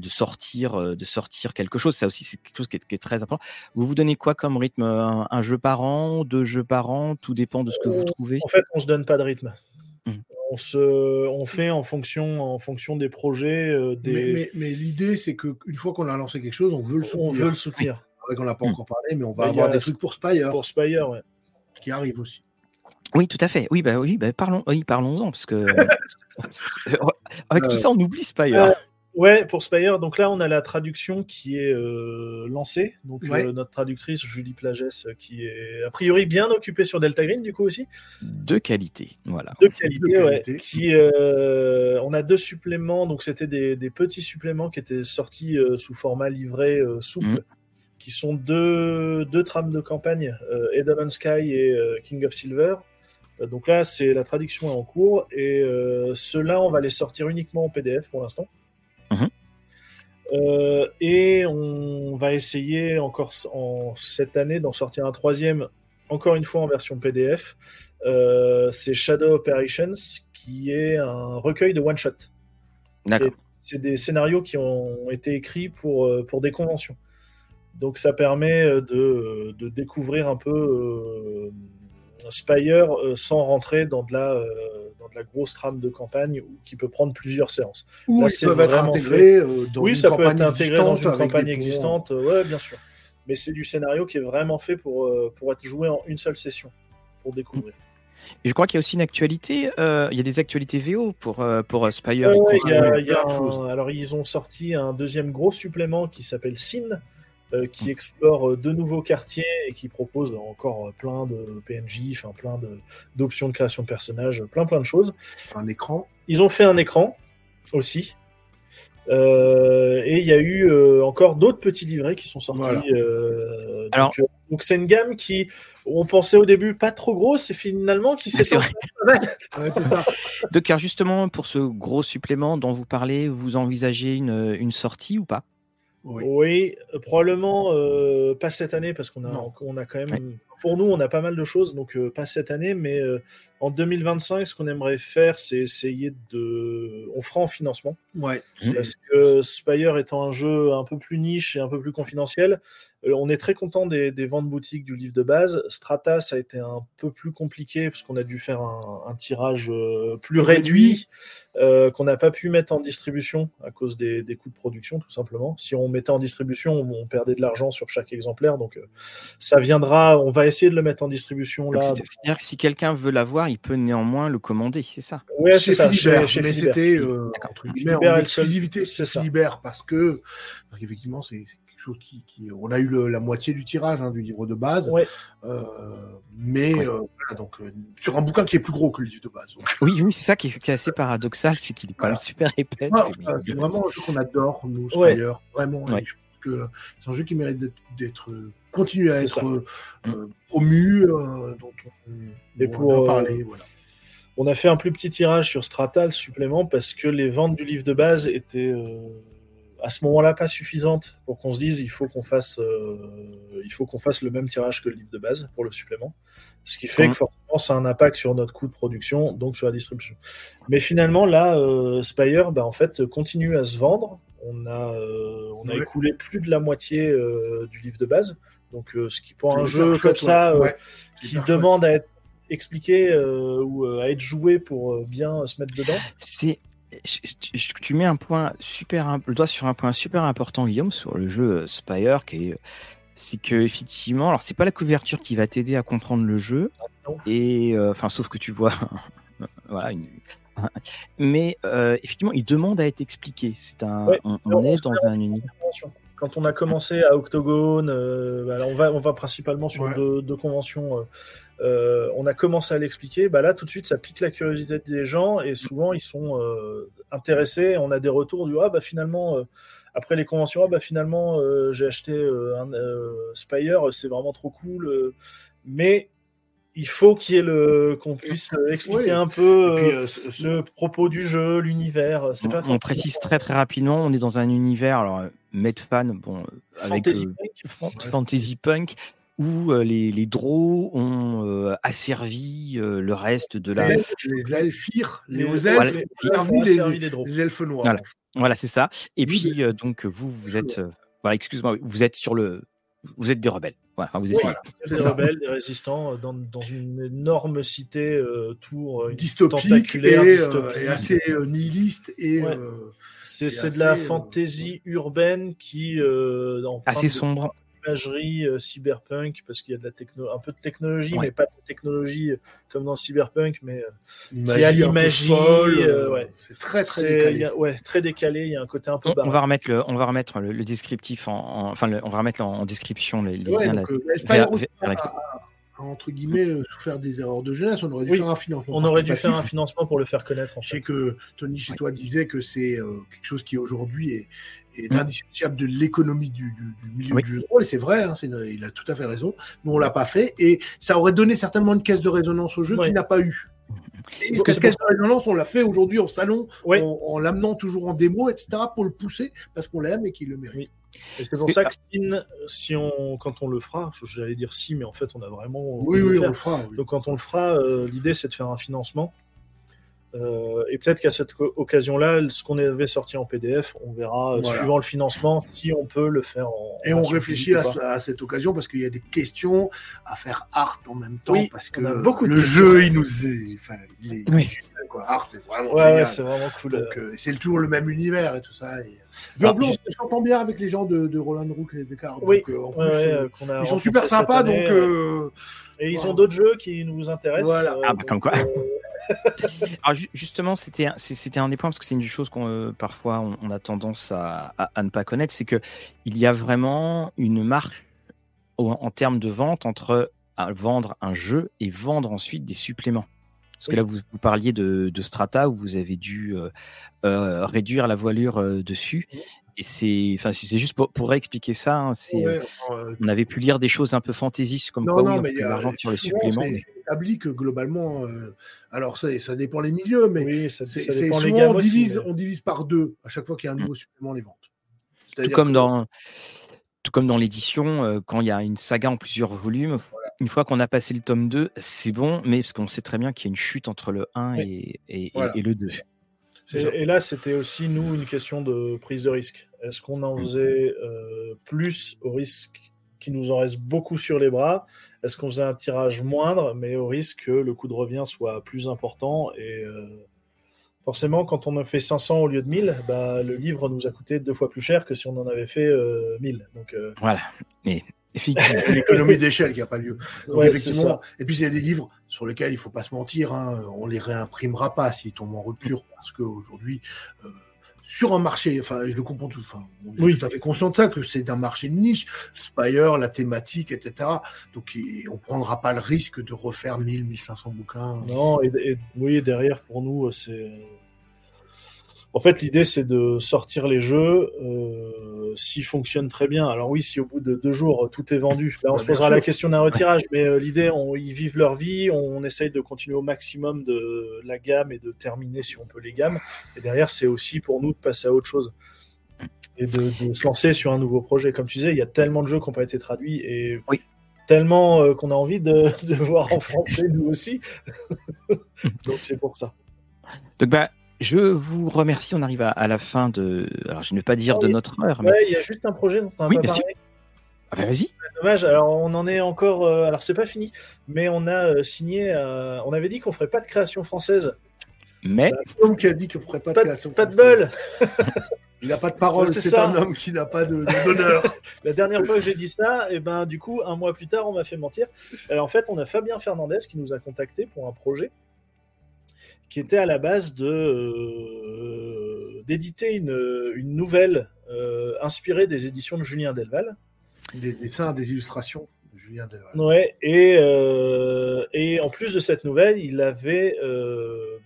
de sortir, euh, de sortir quelque chose. Ça aussi, c'est quelque chose qui est, très important. Vous vous donnez quoi comme rythme un, jeu par an, deux jeux par an? Tout dépend de ce que vous trouvez. En fait, on se donne pas de rythme. Mmh. On, se, on fait en fonction, en fonction des projets. Euh, des... Mais, l'idée, c'est qu'une fois qu'on a lancé quelque chose, on veut le soutenir. On veut le soutenir. On qu'on n'a pas mmh. encore parlé, mais on va avoir des trucs pour Spire. Pour Spire, ouais. Qui arrive aussi. Oui, tout à fait. Oui, bah oui, bah parlons, oui, parlons-en parce que [LAUGHS] avec tout euh, ça, on oublie Spire. Ouais, pour Spire. Donc là, on a la traduction qui est euh, lancée. Donc euh, notre traductrice Julie Plagès, qui est a priori bien occupée sur Delta Green, du coup aussi. De qualité, voilà. De qualité, ouais. Qui, euh, on a deux suppléments. Donc c'était des, petits suppléments qui étaient sortis sous format livré souple. Mm. Qui sont deux, deux trames de campagne, Eden Sky et King of Silver. Donc là, c'est la traduction est en cours et ceux-là, on va les sortir uniquement en PDF pour l'instant. Mhm. Euh, et on va essayer encore en, cette année d'en sortir un troisième, encore une fois en version PDF. Euh, c'est Shadow Operations, qui est un recueil de one-shot. C'est des scénarios qui ont été écrits pour, euh, pour des conventions. Donc ça permet de, de découvrir un peu Spire sans rentrer dans de la de la grosse trame de campagne qui peut prendre plusieurs séances. Ou ils peuvent être intégrés euh, dans oui, une ça peut être intégré dans une campagne existante, ouais, bien sûr. Mais c'est du scénario qui est vraiment fait pour, euh, pour être joué en une seule session, pour découvrir. Et je crois qu'il y a aussi une actualité, euh, il y a des actualités VO pour, pour Spire. alors ils ont sorti un deuxième gros supplément qui s'appelle Sin, euh, qui mm. explore euh, de nouveaux quartiers et qui propose encore euh, plein de PNJ, enfin plein d'options de, création de personnages, plein plein de choses. Un écran. Ils ont fait un écran aussi. et il y a eu encore d'autres petits livrets qui sont sortis. Alors, donc c'est une gamme qui, on pensait au début pas trop grosse et finalement qui s'est. [LAUGHS] ouais, c'est ça. Donc car justement pour ce gros supplément dont vous parlez, vous envisagez une, une sortie ou pas? Oui, euh, probablement euh, pas cette année parce qu'on a, on a quand même pour nous, on a pas mal de choses, donc pas cette année, mais en 2025, ce qu'on aimerait faire, c'est essayer de. On fera en financement. Ouais. Parce que Spire étant un jeu un peu plus niche et un peu plus confidentiel, euh, on est très content des, ventes boutiques du livre de base. Strata, ça a été un peu plus compliqué parce qu'on a dû faire un, tirage euh, plus réduit, euh, qu'on n'a pas pu mettre en distribution à cause des, coûts de production, tout simplement. Si on mettait en distribution, on, perdait de l'argent sur chaque exemplaire. Donc, ça viendra. On va essayer de le mettre en distribution là. C'est-à-dire que si quelqu'un veut l'avoir, il peut néanmoins le commander, c'est ça Oui, c'est ça. Philibert, mais c'était guillemets en exclusivité, c'est Philibert parce que, effectivement, c'est chose qui, on a eu la moitié du tirage hein, du livre de base, euh, mais euh, donc euh, sur un bouquin qui est plus gros que le livre de base. Oui, oui, c'est ça qui est, assez paradoxal, c'est qu'il est quand même super épais. c'est vraiment un jeu qu'on adore nous d'ailleurs, vraiment. que c'est un jeu qui mérite d'être continué à être mm. promu, dont on, pour parler, voilà. On a fait un plus petit tirage sur Stratal supplément parce que les ventes du livre de base étaient à ce moment-là pas suffisante pour qu'on se dise il faut qu'on fasse euh, il faut qu'on fasse le même tirage que le livre de base pour le supplément. Ce qui fait que forcément ça a un impact sur notre coût de production donc sur la distribution. Mais finalement là euh, Spire bah, en fait continue à se vendre. On a euh, on a écoulé plus de la moitié euh, du livre de base donc ce qui pour un jeu comme ça qui demande à être expliqué ou à être joué pour bien se mettre dedans. C'est tu mets un point super, le doigt sur un point super important, Guillaume, sur le jeu euh, Spire, qui est, c'est que effectivement, alors c'est pas la couverture qui va t'aider à comprendre le jeu, et euh, enfin, sauf que tu vois, [LAUGHS] voilà, [LAUGHS] mais euh, effectivement, il demande à être expliqué. C'est un, on, est dans un univers quand on a commencé à Octogone, alors on va, on va principalement sur deux, conventions euh, on a commencé à l'expliquer, bah là tout de suite ça pique la curiosité des gens et souvent ils sont euh, intéressés. On a des retours du ah bah finalement euh, après les conventions ah bah finalement j'ai acheté un Spire, c'est vraiment trop cool, mais il faut qu'il y ait le qu'on puisse expliquer un peu le propos du jeu, l'univers. On, pas on précise très très rapidement, on est dans un univers alors Medfan, bon avec fantasy punk où euh, les, les draws ont euh, asservi euh, le reste de la. Les, les elfires, les, elfes, les, elfes noirs. Voilà, c'est ça. Et puis, donc, vous, vous êtes. voilà, excuse-moi, vous êtes sur le. Vous êtes des rebelles. Voilà, vous essayez. Des rebelles, des résistants, dans, dans une énorme cité tour dystopique et, et, assez nihiliste et. C'est de la fantaisie urbaine qui. assez sombre. imagerie euh, cyberpunk parce qu'il y a de la techno un peu de technologie mais pas de technologie euh, comme dans cyberpunk mais euh, qui a l'imagerie c'est très très décalé. ouais très décalé il y a un côté un peu on, va remettre le on va remettre le, descriptif en, enfin on va remettre en, description les, liens entre guillemets, faire des erreurs de jeunesse. On aurait dû faire un financement. On aurait dû faire un financement pour le faire connaître. Je sais que Tony chez toi disait que c'est quelque chose qui aujourd'hui est, est mm. indissociable de l'économie du, milieu du jeu de rôle, et c'est vrai, hein, il a tout à fait raison. Nous, on l'a pas fait, et ça aurait donné certainement une caisse de résonance au jeu qu'il n'a pas eu. Que cette caisse de résonance, on l'a fait aujourd'hui en salon, en, l'amenant toujours en démo, etc., pour le pousser, parce qu'on l'aime et qu'il le mérite. C'est pour ça que si on, quand on le fera, j'allais dire si, mais en fait, on a vraiment. Oui, oui, on le fera. Donc, quand on le fera, euh, l'idée, c'est de faire un financement euh, et peut-être qu'à cette occasion-là, ce qu'on avait sorti en PDF, on verra, euh, suivant le financement, si on peut le faire en. Et on réfléchit à, cette occasion parce qu'il y a des questions à faire art en même temps. parce que beaucoup le jeu, il nous est. Enfin, il est, oui. quoi. Art est vraiment. Ouais, c'est vraiment cool. Euh, c'est toujours le même univers et tout ça. Et... Ah, j'entends bien avec les gens de, de Roland Rook et Descartes. Oui, ils sont super sympas. donc, Et ils ont d'autres jeux qui nous intéressent. Voilà. ah, bah, comme quoi. [LAUGHS] [LAUGHS] Alors justement, c'était un des points parce que c'est une chose qu'on euh, parfois on, a tendance à, à, ne pas connaître, c'est que il y a vraiment une marque en, termes de vente entre vendre un jeu et vendre ensuite des suppléments. Parce que là, vous, vous parliez de, de, Strata où vous avez dû euh, euh, réduire la voilure dessus. Et c'est, enfin, c'est juste pour, pour réexpliquer ça. Hein, c'est, on avait pu lire des choses un peu fantaisistes comme quoi non, oui, l'argent sur les suppléments établi que globalement, euh, alors ça, ça dépend les milieux, mais ça, dépend les on, divise, on divise par deux à chaque fois qu'il y a un nouveau mm. supplément les ventes. Tout comme dans tout comme dans l'édition, euh, quand il y a une saga en plusieurs volumes, une fois qu'on a passé le tome 2, c'est bon, mais parce qu'on sait très bien qu'il y a une chute entre le 1 et, et, le 2. Et, là, c'était aussi, nous, une question de prise de risque. Est-ce qu'on en faisait euh, plus au risque qu'il nous en reste beaucoup sur les bras Est-ce qu'on faisait un tirage moindre, mais au risque que le coût de revient soit plus important et euh, forcément, quand on a fait 500 au lieu de 1000, bah, le livre nous a coûté deux fois plus cher que si on en avait fait 1000. Donc, Voilà. Et [LAUGHS] L'économie d'échelle qui n'a pas lieu. effectivement, et puis il y a des livres sur lesquels il faut pas se mentir, hein, on les réimprimera pas s'ils tombent en rupture, parce qu'aujourd'hui, euh, sur un marché, enfin, je le comprends tout, enfin, on est tout à fait conscient de ça, que c'est un marché de niche, Spire, la thématique, etc. Donc, on prendra pas le risque de refaire 1000, 1500 bouquins. Non, et, et oui, derrière, pour nous, c'est en fait, l'idée, c'est de sortir les jeux euh, s'ils fonctionnent très bien. Alors oui, si au bout de deux jours, tout est vendu, là, on se posera la question d'un retirage. Mais euh, l'idée, on, ils vivent leur vie, on essaye de continuer au maximum de la gamme et de terminer, si on peut, les gammes. Et derrière, c'est aussi pour nous de passer à autre chose et de, se lancer sur un nouveau projet. Comme tu disais, il y a tellement de jeux qui n'ont pas été traduits et oui. tellement euh, qu'on a envie de, [LAUGHS] de, voir en français, nous aussi. [LAUGHS] Donc c'est pour ça. Donc, bah, je vous remercie. On arrive à, la fin de. Alors, je ne vais pas dire de notre heure. Mais... il y a juste un projet dont on a oui, pas parlé. Ah bah vas-y. Dommage. Alors, on en est encore. Euh, alors, c'est pas fini, mais on a euh, signé. Euh, on avait dit qu'on ferait pas de création française. Mais. L'homme qui a dit qu'on ferait pas, de création Pas de bol. [LAUGHS] Il n'a pas de parole, c'est un homme qui n'a pas d'honneur. [LAUGHS] la dernière fois que j'ai dit ça, et eh ben du coup, un mois plus tard, on m'a fait mentir. Alors, en fait, on a Fabien Fernandez qui nous a contacté pour un projet qui était à la base de euh, d'éditer une, une, nouvelle euh, inspirée des éditions de Julien Delval. Des dessins, des illustrations de Julien Delval. Ouais, et, euh, et en plus de cette nouvelle, il avait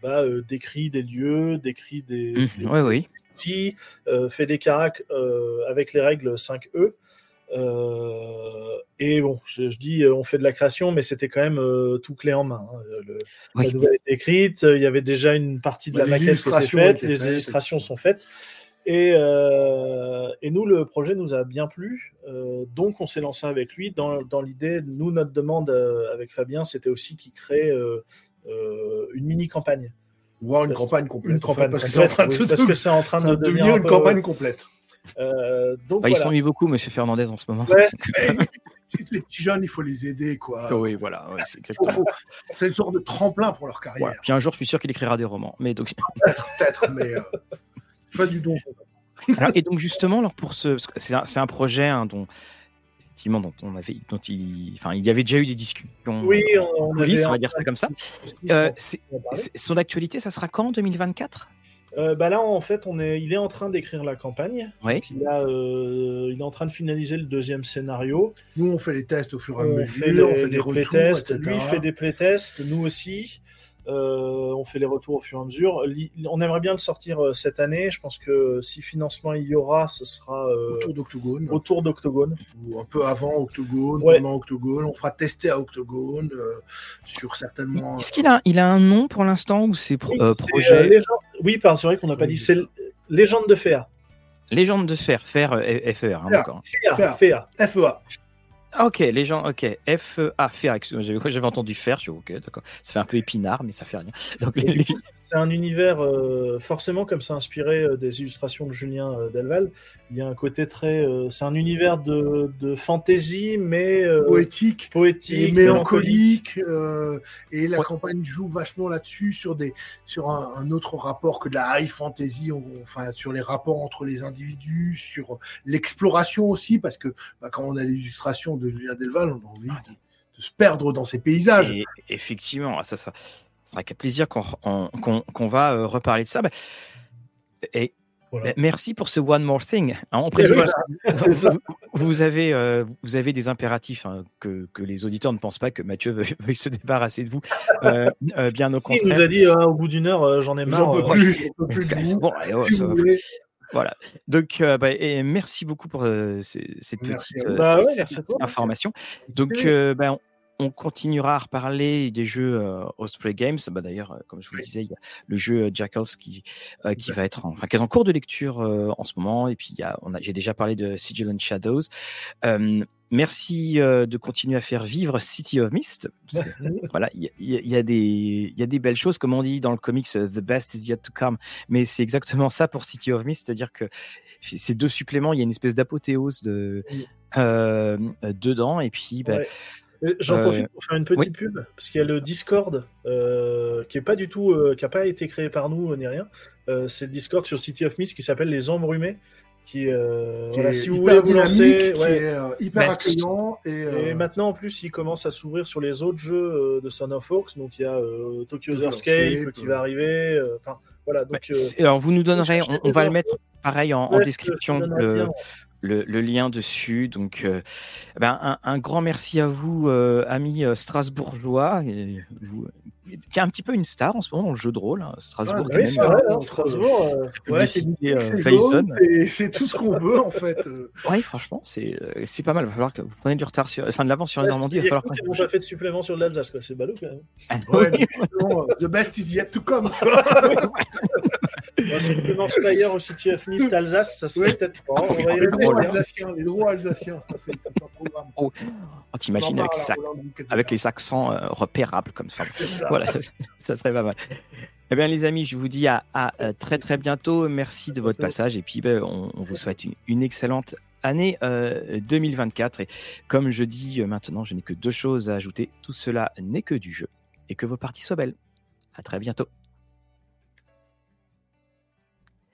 bah, décrit des lieux, décrit des, mmh, oui, oui. qui fait des caracs avec les règles 5E. Euh, et bon, je, dis, euh, on fait de la création, mais c'était quand même euh, tout clé en main. Hein. Le, La nouvelle est écrite, il y avait déjà une partie de la maquette qui était faite, les illustrations sont faites. Et, et, nous, le projet nous a bien plu, donc on s'est lancé avec lui dans, dans l'idée. Nous, notre demande avec Fabien, c'était aussi qu'il crée une mini campagne. Voire une campagne complète. Une campagne parce, complète, parce que c'est en train de [LAUGHS] devenir, une campagne complète. Euh, donc, bah, Ils s'ennuient beaucoup, Monsieur Fernandez, en ce moment. [LAUGHS] les petits jeunes, il faut les aider, quoi. Oui, voilà. c'est une sorte de tremplin pour leur carrière. Puis un jour, je suis sûr qu'il écrira des romans. Mais donc... Peut-être, mais euh, du don. [LAUGHS] et donc justement, alors pour ce, c'est un, un, projet hein, dont effectivement dont on avait, dont il, enfin, il y avait déjà eu des discussions. Oui, on, on, on va dire ça comme ça. Euh, son actualité, ça sera quand en 2024 euh, bah là, en fait, on est, il est en train d'écrire la campagne. Oui. Il, a, euh, il est en train de finaliser le deuxième scénario. Nous, on fait les tests au fur et à mesure, on fait des retours, tests. Lui fait des playtests, nous aussi. Euh, on fait les retours au fur et à mesure. On aimerait bien le sortir euh, cette année. Je pense que si financement il y aura, ce sera euh, autour d'Octogone. Autour d'Octogone. Ou un peu avant Octogone, pendant Octogone. On fera tester à Octogone sur certainement. Est-ce qu'il a, il a un nom pour l'instant ou c'est projet Oui, c'est vrai qu'on n'a pas dit. C'est Légende de Fer. Légende de Fer, Fer, FER, hein, d'accord. FEA. FEA. Ok, les gens, ok, F, A, faire, j'avais entendu faire, je suis ok, d'accord. Ça fait un peu épinard, mais ça fait rien. Donc, C'est un univers, euh, forcément, comme ça inspiré euh, des illustrations de Julien euh, Delval, il y a un côté très. c'est un univers de, de fantasy, mais. poétique. Poétique. Et mélancolique. et la campagne joue vachement là-dessus, sur, des, sur un, autre rapport que de la high fantasy, enfin, sur les rapports entre les individus, sur l'exploration aussi, parce que bah, quand on a l'illustration de Julien Delval, on a envie de, se perdre dans ces paysages. effectivement, ça, ça, sera qu'à plaisir qu'on va euh, reparler de ça. Bah, et bah, merci pour ce one more thing. Hein, vous, avez, euh, vous avez des impératifs hein, que, que, les auditeurs ne pensent pas que Mathieu veuille, [LAUGHS] se débarrasser de vous. Euh, bien au contraire. Il nous a dit au bout d'une heure, j'en ai marre. J'en peux plus. plus bon, allez, oh, voilà. Donc, euh, bah, et merci beaucoup pour euh, cette petite euh, bah information. Donc, bah, on, continuera à reparler des jeux Osprey Games. Bah, D'ailleurs, comme je vous le disais, il y a le jeu Jackals qui, qui va être en, enfin, qui est en cours de lecture en ce moment. Et puis, j'ai déjà parlé de Sigil and Shadows. Merci de continuer à faire vivre City of Mist. voilà, il y, a des belles choses, comme on dit dans le comics, The best is yet to come. Mais c'est exactement ça pour City of Mist, c'est-à-dire que ces deux suppléments, il y a une espèce d'apothéose de, dedans. Et puis, bah, J'en profite pour faire une petite pub, parce qu'il y a le Discord qui est pas du tout, qui a pas été créé par nous ni rien. c'est le Discord sur City of Mist qui s'appelle Les Embrumés qui, euh, si vous voulez vous lancer, qui est euh, hyper accueillant. Et, euh, maintenant, en plus, il commence à s'ouvrir sur les autres jeux de Son of Fox. Donc, il y a Tokyo's Escape qui va arriver. Enfin, voilà. Donc, alors, vous nous donnerez, on, va le mettre pareil en, description. Le, le, lien dessus. Donc, ben, un, grand merci à vous, amis strasbourgeois, et vous, qui est un petit peu une star en ce moment dans le jeu de rôle. Hein. Strasbourg, oui, c'est vrai, hein, Strasbourg, euh, ouais, c'est euh, tout ce qu'on veut en fait. Euh. Oui, franchement, c'est c'est pas mal. Il va falloir que vous preniez du retard sur, enfin de l'avance sur la Normandie. Il va falloir qu'on pas fait de supplément sur l'Alsace, C'est ballot quand même. Ah, ouais, the best is yet to come. [LAUGHS] Supplément Spire au City of Mist Alsace, ça serait peut-être pas. On va y les droits alsaciens, les droits alsaciens, ça c'est un programme. Oh, t'imagines avec, avec les accents repérables comme ça. Voilà, ça, serait pas mal. Eh bien, les amis, je vous dis à, très très bientôt. Merci de votre passage et puis ben, on, vous souhaite une, excellente année 2024. Euh, et comme je dis euh, maintenant, je n'ai que deux choses à ajouter. Tout cela n'est que du jeu et que vos parties soient belles. À très bientôt.